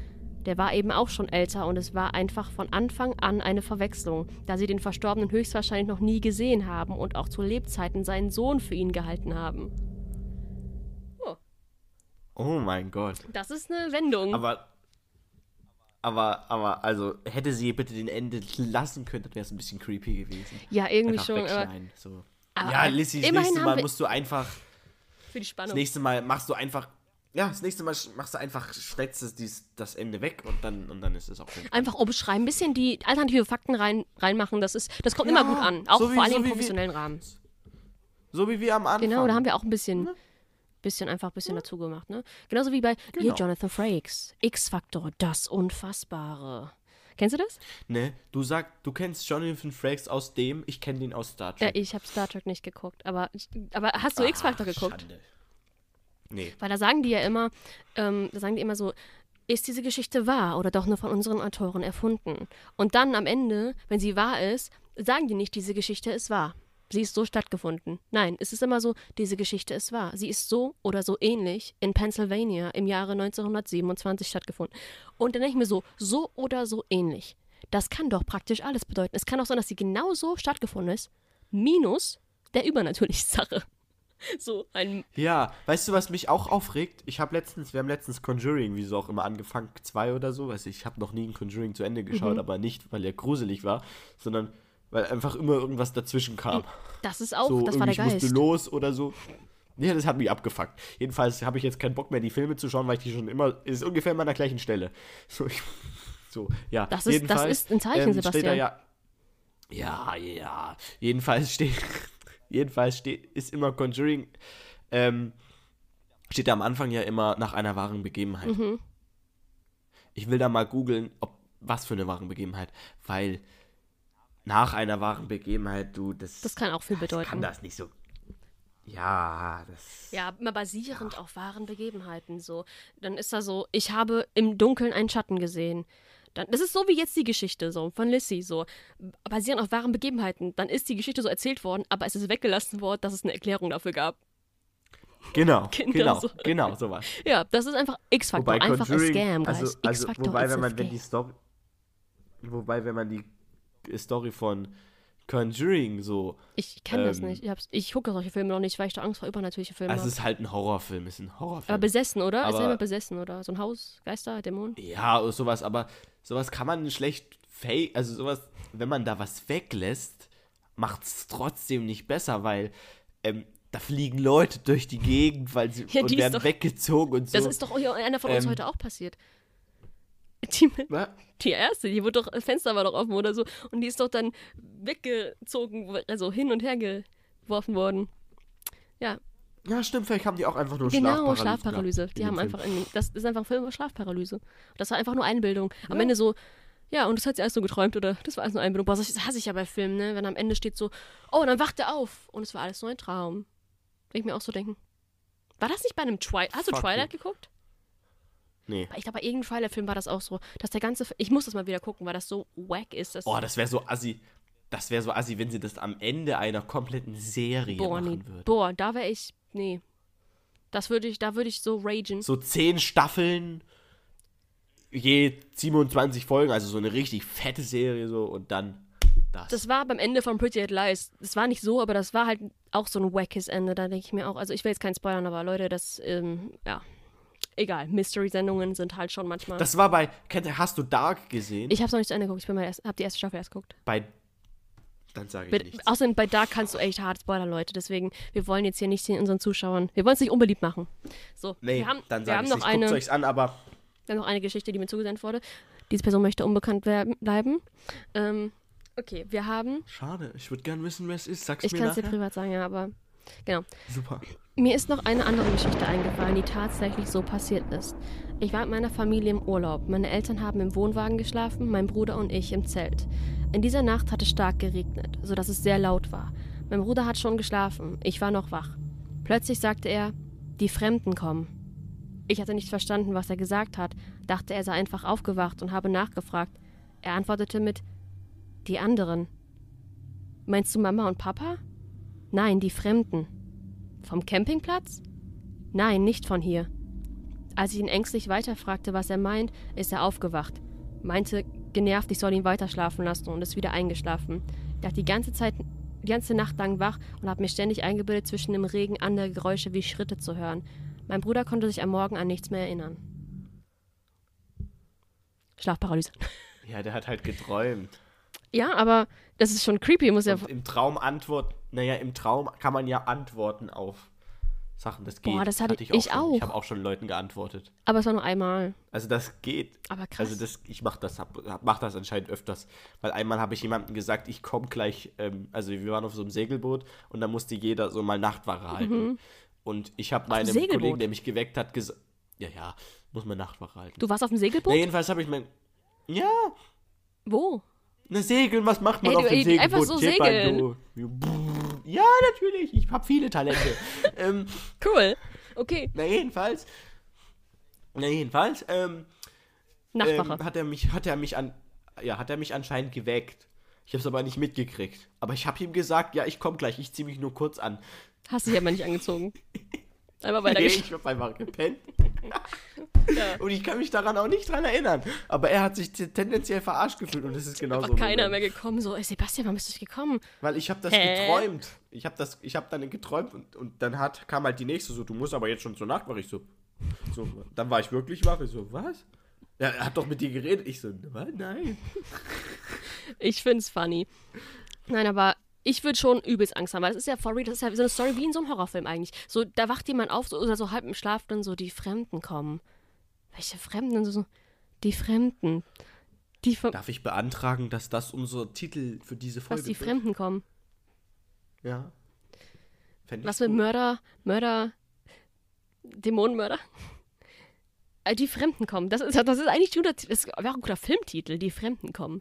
der war eben auch schon älter und es war einfach von Anfang an eine Verwechslung, da sie den Verstorbenen höchstwahrscheinlich noch nie gesehen haben und auch zu Lebzeiten seinen Sohn für ihn gehalten haben. Oh, oh mein Gott. Das ist eine Wendung. Aber, aber, aber, also hätte sie bitte den Ende lassen können, dann wäre es ein bisschen creepy gewesen. Ja, irgendwie einfach schon. Aber, so. aber ja, Lissy, das nächste Mal musst du einfach. Für die Spannung. Das nächste Mal machst du einfach ja, das nächste Mal machst du einfach, schneidest du dies, das Ende weg und dann, und dann ist es auch gut. Einfach umschreiben, ein bisschen die alternative Fakten rein, reinmachen, das, ist, das kommt ja, immer gut an. Auch so wie, vor allem so im professionellen wie, Rahmen. So wie wir am Anfang. Genau, da haben wir auch ein bisschen, ne? bisschen einfach ein bisschen ja. dazu gemacht. Ne? Genauso wie bei genau. hier Jonathan Frakes. X-Faktor, das Unfassbare. Kennst du das? Ne, du sagst, du kennst Jonathan Frakes aus dem, ich kenne den aus Star Trek. Ja, ich habe Star Trek nicht geguckt, aber, aber hast du X-Faktor geguckt? Schande. Nee. Weil da sagen die ja immer, ähm, da sagen die immer so, ist diese Geschichte wahr oder doch nur von unseren Autoren erfunden? Und dann am Ende, wenn sie wahr ist, sagen die nicht, diese Geschichte ist wahr. Sie ist so stattgefunden. Nein, es ist immer so, diese Geschichte ist wahr. Sie ist so oder so ähnlich in Pennsylvania im Jahre 1927 stattgefunden. Und dann denke ich mir so, so oder so ähnlich. Das kann doch praktisch alles bedeuten. Es kann auch sein, dass sie genau so stattgefunden ist, minus der übernatürlichen Sache. so ein. Ja, weißt du, was mich auch aufregt? Ich habe letztens, wir haben letztens Conjuring, wie so auch immer, angefangen, zwei oder so. Weiß ich, ich habe noch nie ein Conjuring zu Ende geschaut, mhm. aber nicht, weil er gruselig war, sondern weil einfach immer irgendwas dazwischen kam. Das ist auch, so, das war der Geist. Ich musste los oder so. Ja, das hat mich abgefuckt. Jedenfalls habe ich jetzt keinen Bock mehr, die Filme zu schauen, weil ich die schon immer. Ist ungefähr immer an der gleichen Stelle. So, ich, so ja. Das ist, das ist ein Zeichen, ähm, Sebastian. Da ja, ja, ja. Jedenfalls steht, Jedenfalls steht, ist immer Conjuring, ähm, steht da am Anfang ja immer nach einer wahren Begebenheit. Mhm. Ich will da mal googeln, ob was für eine wahren Begebenheit, weil nach einer wahren Begebenheit, du, das. Das kann auch viel bedeuten. Kann das nicht so. Ja, das. Ja, immer basierend ja. auf wahren Begebenheiten so. Dann ist da so, ich habe im Dunkeln einen Schatten gesehen. Dann, das ist so wie jetzt die Geschichte so von Lissy so basierend auf wahren Begebenheiten. Dann ist die Geschichte so erzählt worden, aber es ist weggelassen worden, dass es eine Erklärung dafür gab. Genau, genau, genau, so. genau, sowas. Ja, das ist einfach X-Faktor, einfach ein Scam, guys. Also, also wobei, wenn man, wenn die Story, wobei, wenn man die Story von Conjuring so. Ich kenne ähm, das nicht. Ich, ich gucke solche Filme noch nicht, weil ich da Angst vor übernatürlichen Filmen habe. Es ist halt ein Horrorfilm, es ist ein Horrorfilm. Aber besessen, oder? Aber, ist ja besessen, oder? So ein Haus, Geister, Dämonen? Ja, sowas, aber sowas kann man schlecht fake, also sowas, wenn man da was weglässt, macht es trotzdem nicht besser, weil ähm, da fliegen Leute durch die Gegend, weil sie ja, und werden doch, weggezogen und so. Das ist doch einer von uns ähm, heute auch passiert. Die, die erste, die wurde doch, das Fenster war doch offen oder so. Und die ist doch dann weggezogen, also hin und her geworfen worden. Ja. Ja, stimmt, vielleicht haben die auch einfach nur genau, Schlafparalyse. Genau, Schlafparalyse. Die haben einfach, in, das ist einfach ein Film über Schlafparalyse. Das war einfach nur Einbildung. Am ja. Ende so, ja, und das hat sie alles so geträumt oder das war alles nur Einbildung. Boah, das hasse ich ja bei Filmen, ne? Wenn am Ende steht so, oh, dann wacht er auf und es war alles nur ein Traum. Will ich mir auch so denken. War das nicht bei einem Twilight? Hast du Fuck Twilight you. geguckt? Nee. Ich glaube, bei irgendeinem Twilight-Film war das auch so, dass der ganze. ich muss das mal wieder gucken, weil das so wack ist. oh, das wäre so assi. Das wäre so assi, wenn sie das am Ende einer kompletten Serie Boah, machen nee. würde. Boah, da wäre ich. Nee. Das würde ich, da würde ich so ragen. So zehn Staffeln, je 27 Folgen, also so eine richtig fette Serie so und dann das. Das war beim Ende von Pretty Little Lies. Das war nicht so, aber das war halt auch so ein wackes Ende. Da denke ich mir auch, also ich will jetzt keinen spoilern, aber Leute, das, ähm, ja, egal, Mystery-Sendungen sind halt schon manchmal. Das war bei, hast du Dark gesehen? Ich hab's noch nicht zu Ende geguckt, ich bin mal erst, hab die erste Staffel erst geguckt. Bei, dann sage ich bei, nichts. Außerdem bei Dark kannst du echt hart spoilern, Leute, deswegen, wir wollen jetzt hier nicht unseren Zuschauern, wir wollen es nicht unbeliebt machen. So, nee, wir haben, dann sage ich noch nicht, eine, guckt euch's an, aber Dann noch eine Geschichte, die mir zugesendet wurde. Diese Person möchte unbekannt werden, bleiben. Ähm, okay, wir haben. Schade, ich würde gerne wissen, wer es ist. Sag's Ich mir kann es dir privat sagen, ja, aber. Genau. Super. Mir ist noch eine andere Geschichte eingefallen, die tatsächlich so passiert ist. Ich war mit meiner Familie im Urlaub. Meine Eltern haben im Wohnwagen geschlafen, mein Bruder und ich im Zelt. In dieser Nacht hat es stark geregnet, sodass es sehr laut war. Mein Bruder hat schon geschlafen, ich war noch wach. Plötzlich sagte er, die Fremden kommen. Ich hatte nicht verstanden, was er gesagt hat, dachte, er sei einfach aufgewacht und habe nachgefragt. Er antwortete mit, die anderen. Meinst du Mama und Papa? Nein, die Fremden. Vom Campingplatz? Nein, nicht von hier. Als ich ihn ängstlich weiterfragte, was er meint, ist er aufgewacht. Meinte genervt, ich soll ihn weiterschlafen lassen und ist wieder eingeschlafen. Ich lag die ganze Zeit, die ganze Nacht lang wach und habe mir ständig eingebildet, zwischen dem Regen andere Geräusche wie Schritte zu hören. Mein Bruder konnte sich am Morgen an nichts mehr erinnern. Schlafparalyse. Ja, der hat halt geträumt. Ja, aber das ist schon creepy, muss ja. Im Traum antworten. Naja, im Traum kann man ja antworten auf Sachen. Das geht. Boah, das hatte ich ich schon. auch. Ich habe auch schon Leuten geantwortet. Aber es war nur einmal. Also das geht. Aber krass. Also das, ich mache das, hab, mach das anscheinend öfters. Weil einmal habe ich jemandem gesagt, ich komme gleich, ähm, also wir waren auf so einem Segelboot und da musste jeder so mal Nachtwache halten. Und ich habe meinem Mhm. Segelboot? Kollegen, der mich geweckt hat, gesagt, ja, ja, muss man Nachtwache halten. du warst auf dem Segelboot? jedenfalls habe ich mein, ja, Wo? Ne Segeln, was macht man Ey, auf dem Segelboot? einfach so an, segeln. Ja, natürlich, ich habe viele Talente. ähm, Cool. Okay. na jedenfalls, na jedenfalls, ähm, Nachtwache. ähm, hat er mich, hat er mich an, ja, hat er mich anscheinend geweckt. Ich habe es aber nicht mitgekriegt. Aber ich habe ihm gesagt, ja, ich komme gleich, ich ziehe mich nur kurz an. Hast dich aber nicht angezogen. Einfach weiter Nee, ich habe einfach gepennt. Und ich kann mich daran auch nicht dran erinnern. Aber er hat sich tendenziell verarscht gefühlt und das ist genau so. ein keiner mehr gekommen. So, ey, Sebastian, wann bist du gekommen? Weil ich habe das Hä? geträumt. Ich habe habe dann geträumt und, und dann hat, kam halt die nächste so, du musst aber jetzt schon zur Nachtwache. Ich so, so, dann war ich wirklich wach. Ich so, was? Ja, er hat doch mit dir geredet. Ich so? Nein. Ich find's funny. Nein, aber ich würde schon übelst Angst haben, weil das ist ja for real, das ist ja so eine Story wie in so einem Horrorfilm eigentlich. So, da wacht jemand auf so, oder so halb im Schlaf, dann so, die Fremden kommen. Welche Fremden? So, so, die Fremden. Die, Darf ich beantragen, dass das unser Titel für diese Folge was die wird? Fremden kommen. Ja. Was mit gut. Mörder, Mörder, Dämonenmörder? Äh, Die Fremden kommen. Das ist, das ist eigentlich guter, das wäre auch ein guter Filmtitel. Die Fremden kommen.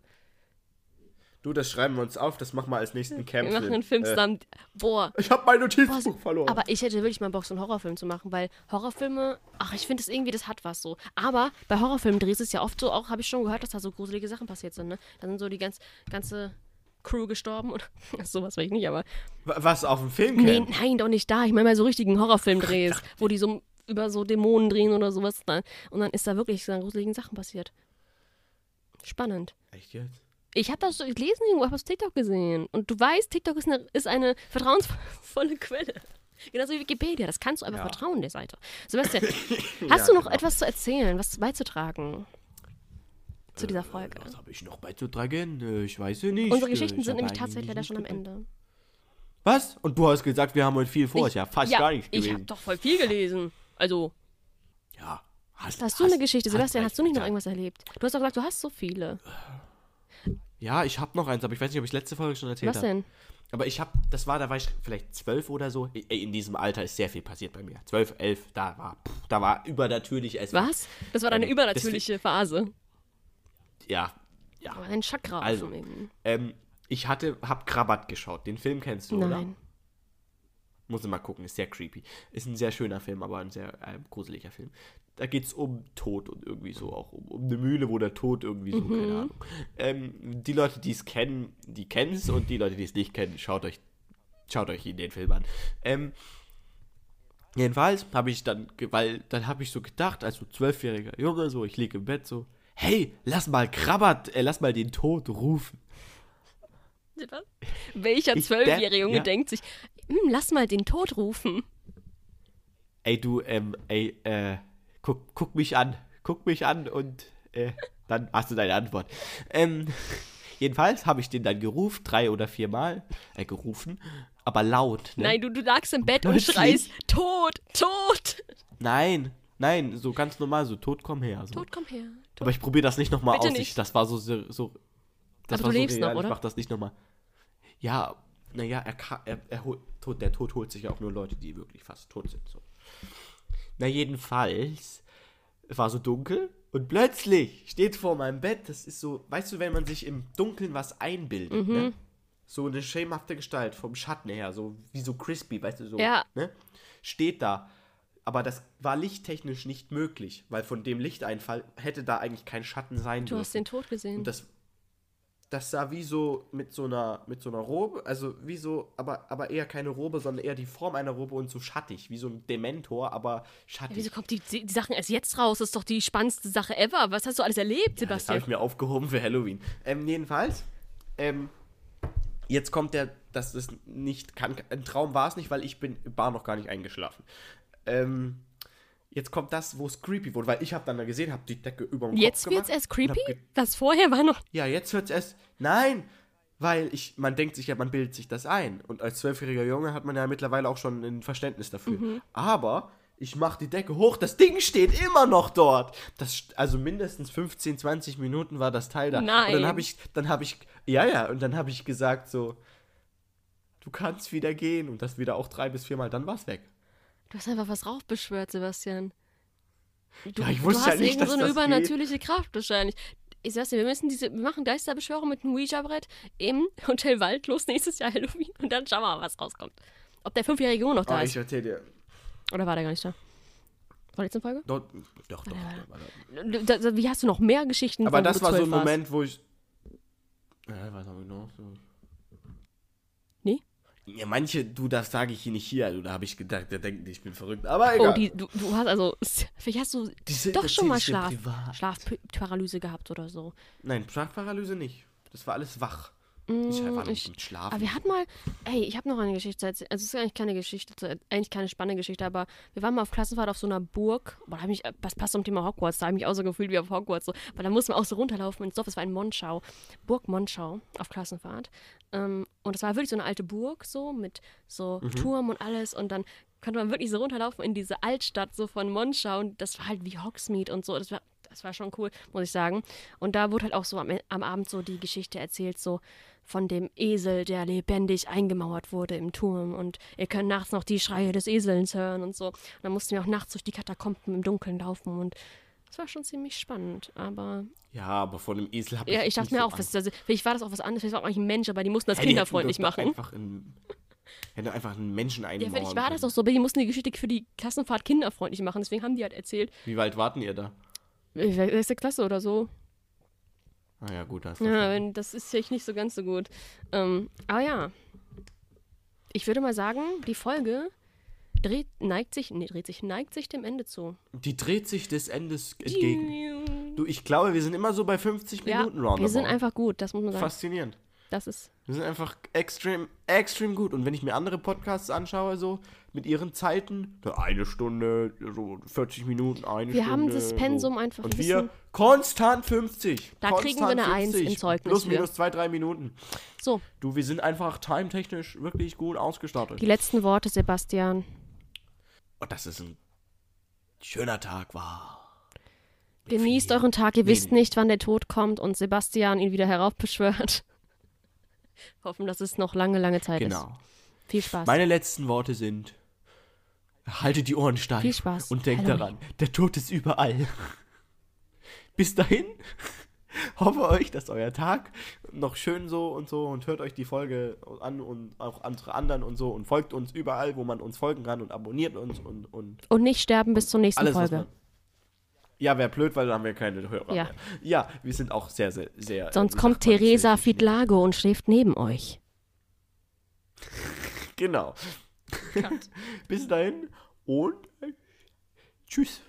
Du, das schreiben wir uns auf, das machen wir als nächsten Camp. Wir machen einen Film zusammen. Boah, Äh, ich habe mein Notizbuch verloren. Aber ich hätte wirklich mal Bock, so einen Horrorfilm zu machen, weil Horrorfilme, ach, ich finde es irgendwie, das hat was so. Aber bei Horrorfilmdrehs ist ja oft so, auch habe ich schon gehört, dass da so gruselige Sachen passiert sind, ne? Da sind so die ganz, ganze Crew gestorben oder sowas weiß ich nicht, aber. Wa- Was, auf dem Film Nee, nein, doch nicht da. Ich meine bei so richtigen Horrorfilmdrehs, wo die so über so Dämonen drehen oder sowas. Dann. Und dann ist da wirklich so gruselige Sachen passiert. Spannend. Echt jetzt? Ich habe das so gelesen irgendwo, habe das TikTok gesehen. Und du weißt, TikTok ist eine, ist eine vertrauensvolle Quelle. Genauso wie Wikipedia. Das kannst du einfach Ja. vertrauen, der Seite. Sebastian, hast Ja, du noch genau. etwas zu erzählen, was beizutragen zu dieser Folge? Was habe ich noch beizutragen? Äh, Ich weiß ja nicht. Unsere Äh, Geschichten ich sind nämlich tatsächlich leider nicht schon am. Ende. Was? Und du hast gesagt, wir haben heute viel vor. Ich- ja fast ja, gar nichts Ich gewesen. habe doch voll viel gelesen. Also, ja. Hast, hast du eine Geschichte? Sebastian, hast du nicht noch irgendwas erlebt? Du hast doch gesagt, du hast so viele. Ja, ich habe noch eins, aber ich weiß nicht, ob ich letzte Folge schon erzählt Was habe. denn? Aber ich habe, das war, da war ich vielleicht zwölf oder so. Ey, in diesem Alter ist sehr viel passiert bei mir. Zwölf, elf, da war, pff, da war übernatürlich. Es Was? Das war deine Ähm, übernatürliche Phase. Ja, ja. Aber ein Chakra Also. Ähm, ich hatte, hab Krabat geschaut. Den Film kennst du, oder? Nein. Muss ich mal gucken, ist sehr creepy. Ist ein sehr schöner Film, aber ein sehr äh, gruseliger Film. Da geht es um Tod und irgendwie so auch um, um eine Mühle, wo der Tod irgendwie so, keine Ahnung. Ähm, die Leute, die es kennen, die kennen es und die Leute, die es nicht kennen, schaut euch, schaut euch den Film an. Ähm, jedenfalls habe ich dann, weil dann habe ich so gedacht, als so zwölfjähriger Junge, so, ich liege im Bett so, hey, lass mal Krabat, äh, lass mal den Tod rufen. Welcher Ich zwölfjährige Junge ja. denkt sich, hm, lass mal den Tod rufen? ey, du, ähm, ey, äh, guck, guck mich an, guck mich an und, äh, dann hast du deine Antwort. Ähm, jedenfalls habe ich den dann gerufen, drei oder viermal, äh, gerufen, aber laut, ne? Nein, du, du lagst im Bett und Plötzlich- schreist, Tod, Tod. Nein, Nein, so ganz normal, so tot komm her. So. Tod, komm her. Aber ich probiere das nicht nochmal aus. Ich, nicht. das war so, so das Aber war du so lebst noch, real. oder? Ich mach das nicht nochmal. Ja, naja, er, er, er Tod, der Tod holt sich ja auch nur Leute, die wirklich fast tot sind. So. Na jedenfalls, es war so dunkel und plötzlich steht vor meinem Bett, das ist so, weißt du, wenn man sich im Dunkeln was einbildet, Mhm. ne? So eine schemenhafte Gestalt vom Schatten her, so wie so crispy, weißt du, so, Ja. ne? Steht da. Aber das war lichttechnisch nicht möglich, weil von dem Lichteinfall hätte da eigentlich kein Schatten sein Du dürfen. hast den Tod gesehen. Und das, das sah wie so mit so einer, mit so einer Robe, also wie so, aber, aber eher keine Robe, sondern eher die Form einer Robe und so schattig, wie so ein Dementor, aber schattig. Wieso kommt die, die Sachen erst jetzt raus? Das ist doch die spannendste Sache ever. Was hast du alles erlebt, Ja, das habe Sebastian? ich mir aufgehoben für Halloween. Ähm, jedenfalls, ähm, jetzt kommt der, das ist nicht, kann, ein Traum war es nicht, weil ich bin, war noch gar nicht eingeschlafen. Ähm, jetzt kommt das, wo es creepy wurde, weil ich habe dann da gesehen, habe die Decke über dem Jetzt wird's gemacht erst und creepy? Was vorher war noch. Ja, jetzt wird's erst. Nein! Weil ich, man denkt sich ja, man bildet sich das ein. Und als zwölfjähriger Junge hat man ja mittlerweile auch schon ein Verständnis dafür. Mhm. Aber ich mach die Decke hoch, das Ding steht immer noch dort. Das, also mindestens 15, 20 Minuten war das Teil da. Und Nein. dann habe ich, dann habe ich, ja, ja, und dann habe ich gesagt so, du kannst wieder gehen. Und das wieder auch drei bis viermal, dann war's weg. Du hast einfach was raufbeschwört, Sebastian. Du, Ja, ich wusste du ja hast nicht, irgend so dass eine das übernatürliche Kraft wahrscheinlich. Ich sag's dir, wir müssen diese, wir machen Geisterbeschwörung mit einem Ouija-Brett im Hotel Waldlos nächstes Jahr Halloween und dann schauen wir mal, was rauskommt. Ob der fünfjährige Junge noch da Oh, ich ist. erzähl dir. Oder war der gar nicht da? War letzte Folge? Doch, doch. doch. Da, da, wie hast du noch mehr Geschichten? Aber das war so ein? Moment, wo ich. Ja, haben wir noch? So. Ja, manche, du, das sage ich hier nicht hier. Also, da habe ich gedacht, der denkt, ich bin verrückt. Aber Oh, egal. die, du, du hast also, vielleicht hast du Diese doch schon mal Schlaf. Schlafparalyse gehabt oder so. Nein, Schlafparalyse nicht. Das war alles wach. Ich war nicht ich- mit Schlafen. Aber wir hatten mal, ey, ich habe noch eine Geschichte zu erzählen. Also es ist eigentlich keine Geschichte, zu, eigentlich keine spannende Geschichte, aber wir waren mal auf Klassenfahrt auf so einer Burg. Boah, da hab ich, das passt zum Thema Hogwarts, da habe ich mich auch so gefühlt wie auf Hogwarts. So. Weil da mussten wir auch so runterlaufen ins Dorf. Es war in Monschau, Burg Monschau auf Klassenfahrt. Ähm, und es war wirklich so eine alte Burg so mit so Mhm. Turm und alles und dann konnte man wirklich so runterlaufen in diese Altstadt so von Monschau und das war halt wie Hogsmeade und so. Das war, das war schon cool, muss ich sagen. Und da wurde halt auch so am, am Abend so die Geschichte erzählt, so von dem Esel, der lebendig eingemauert wurde im Turm. Und ihr könnt nachts noch die Schreie des Esels hören und so. Und dann mussten wir auch nachts durch die Katakomben im Dunkeln laufen. Und das war schon ziemlich spannend. Aber ja, aber von dem Esel habe ich. ja, ich dachte mir so auch, was, also, vielleicht war das auch was anderes, vielleicht war auch eigentlich ein Mensch, aber die mussten das Ja, hätten kinderfreundlich machen. Einfach in, hätten einfach einen Menschen Ja, einmauern vielleicht war das auch so, aber die mussten die Geschichte für die Klassenfahrt kinderfreundlich machen. Deswegen haben die halt erzählt, Wie weit warten ihr da? Sechste Klasse oder so. Ah ja, gut, da hast du Ja, wenn- das ist vielleicht nicht so ganz so gut. Ähm, aber ja. Ich würde mal sagen, die Folge dreht, neigt sich, nee, dreht sich, neigt sich dem Ende zu. Die dreht sich des Endes entgegen. Du, ich glaube, wir sind immer so bei 50 Ja, Minuten roundabout. wir sind einfach gut, das muss man sagen. Faszinierend. Das ist, Wir sind einfach extrem, extrem gut. Und wenn ich mir andere Podcasts anschaue, so mit ihren Zeiten, eine Stunde, so 40 Minuten, eine wir Stunde. haben das Pensum so. einfach. Und wir wir konstant 50. Da kriegen wir konstant eine Eins im Zeugnis Plus, für. minus zwei, drei Minuten. So, Du, wir sind einfach timetechnisch wirklich gut ausgestattet. die letzten Worte, Sebastian. Und das ist ein schöner Tag war. Genießt euren Tag, ihr wisst nicht, wann der Tod kommt und Sebastian ihn wieder heraufbeschwört. Hoffen, dass es noch lange, lange Zeit ist. Genau. Viel Spaß. Meine letzten Worte sind: Haltet die Ohren steif. Viel Spaß. Und denkt daran, der Tod ist überall. Bis dahin hoffe euch, dass euer Tag noch schön so und so und hört euch die Folge an und auch andere anderen und so und folgt uns überall, wo man uns folgen kann und abonniert uns und, und und nicht sterben bis zur nächsten alles, Folge. Ja, wäre blöd, weil dann haben wir keine Hörer Ja. mehr. Ja, wir sind auch sehr, sehr, sehr. Sonst wie kommt Theresa Fidlago und schläft neben euch. Genau. Bis dahin und äh, tschüss.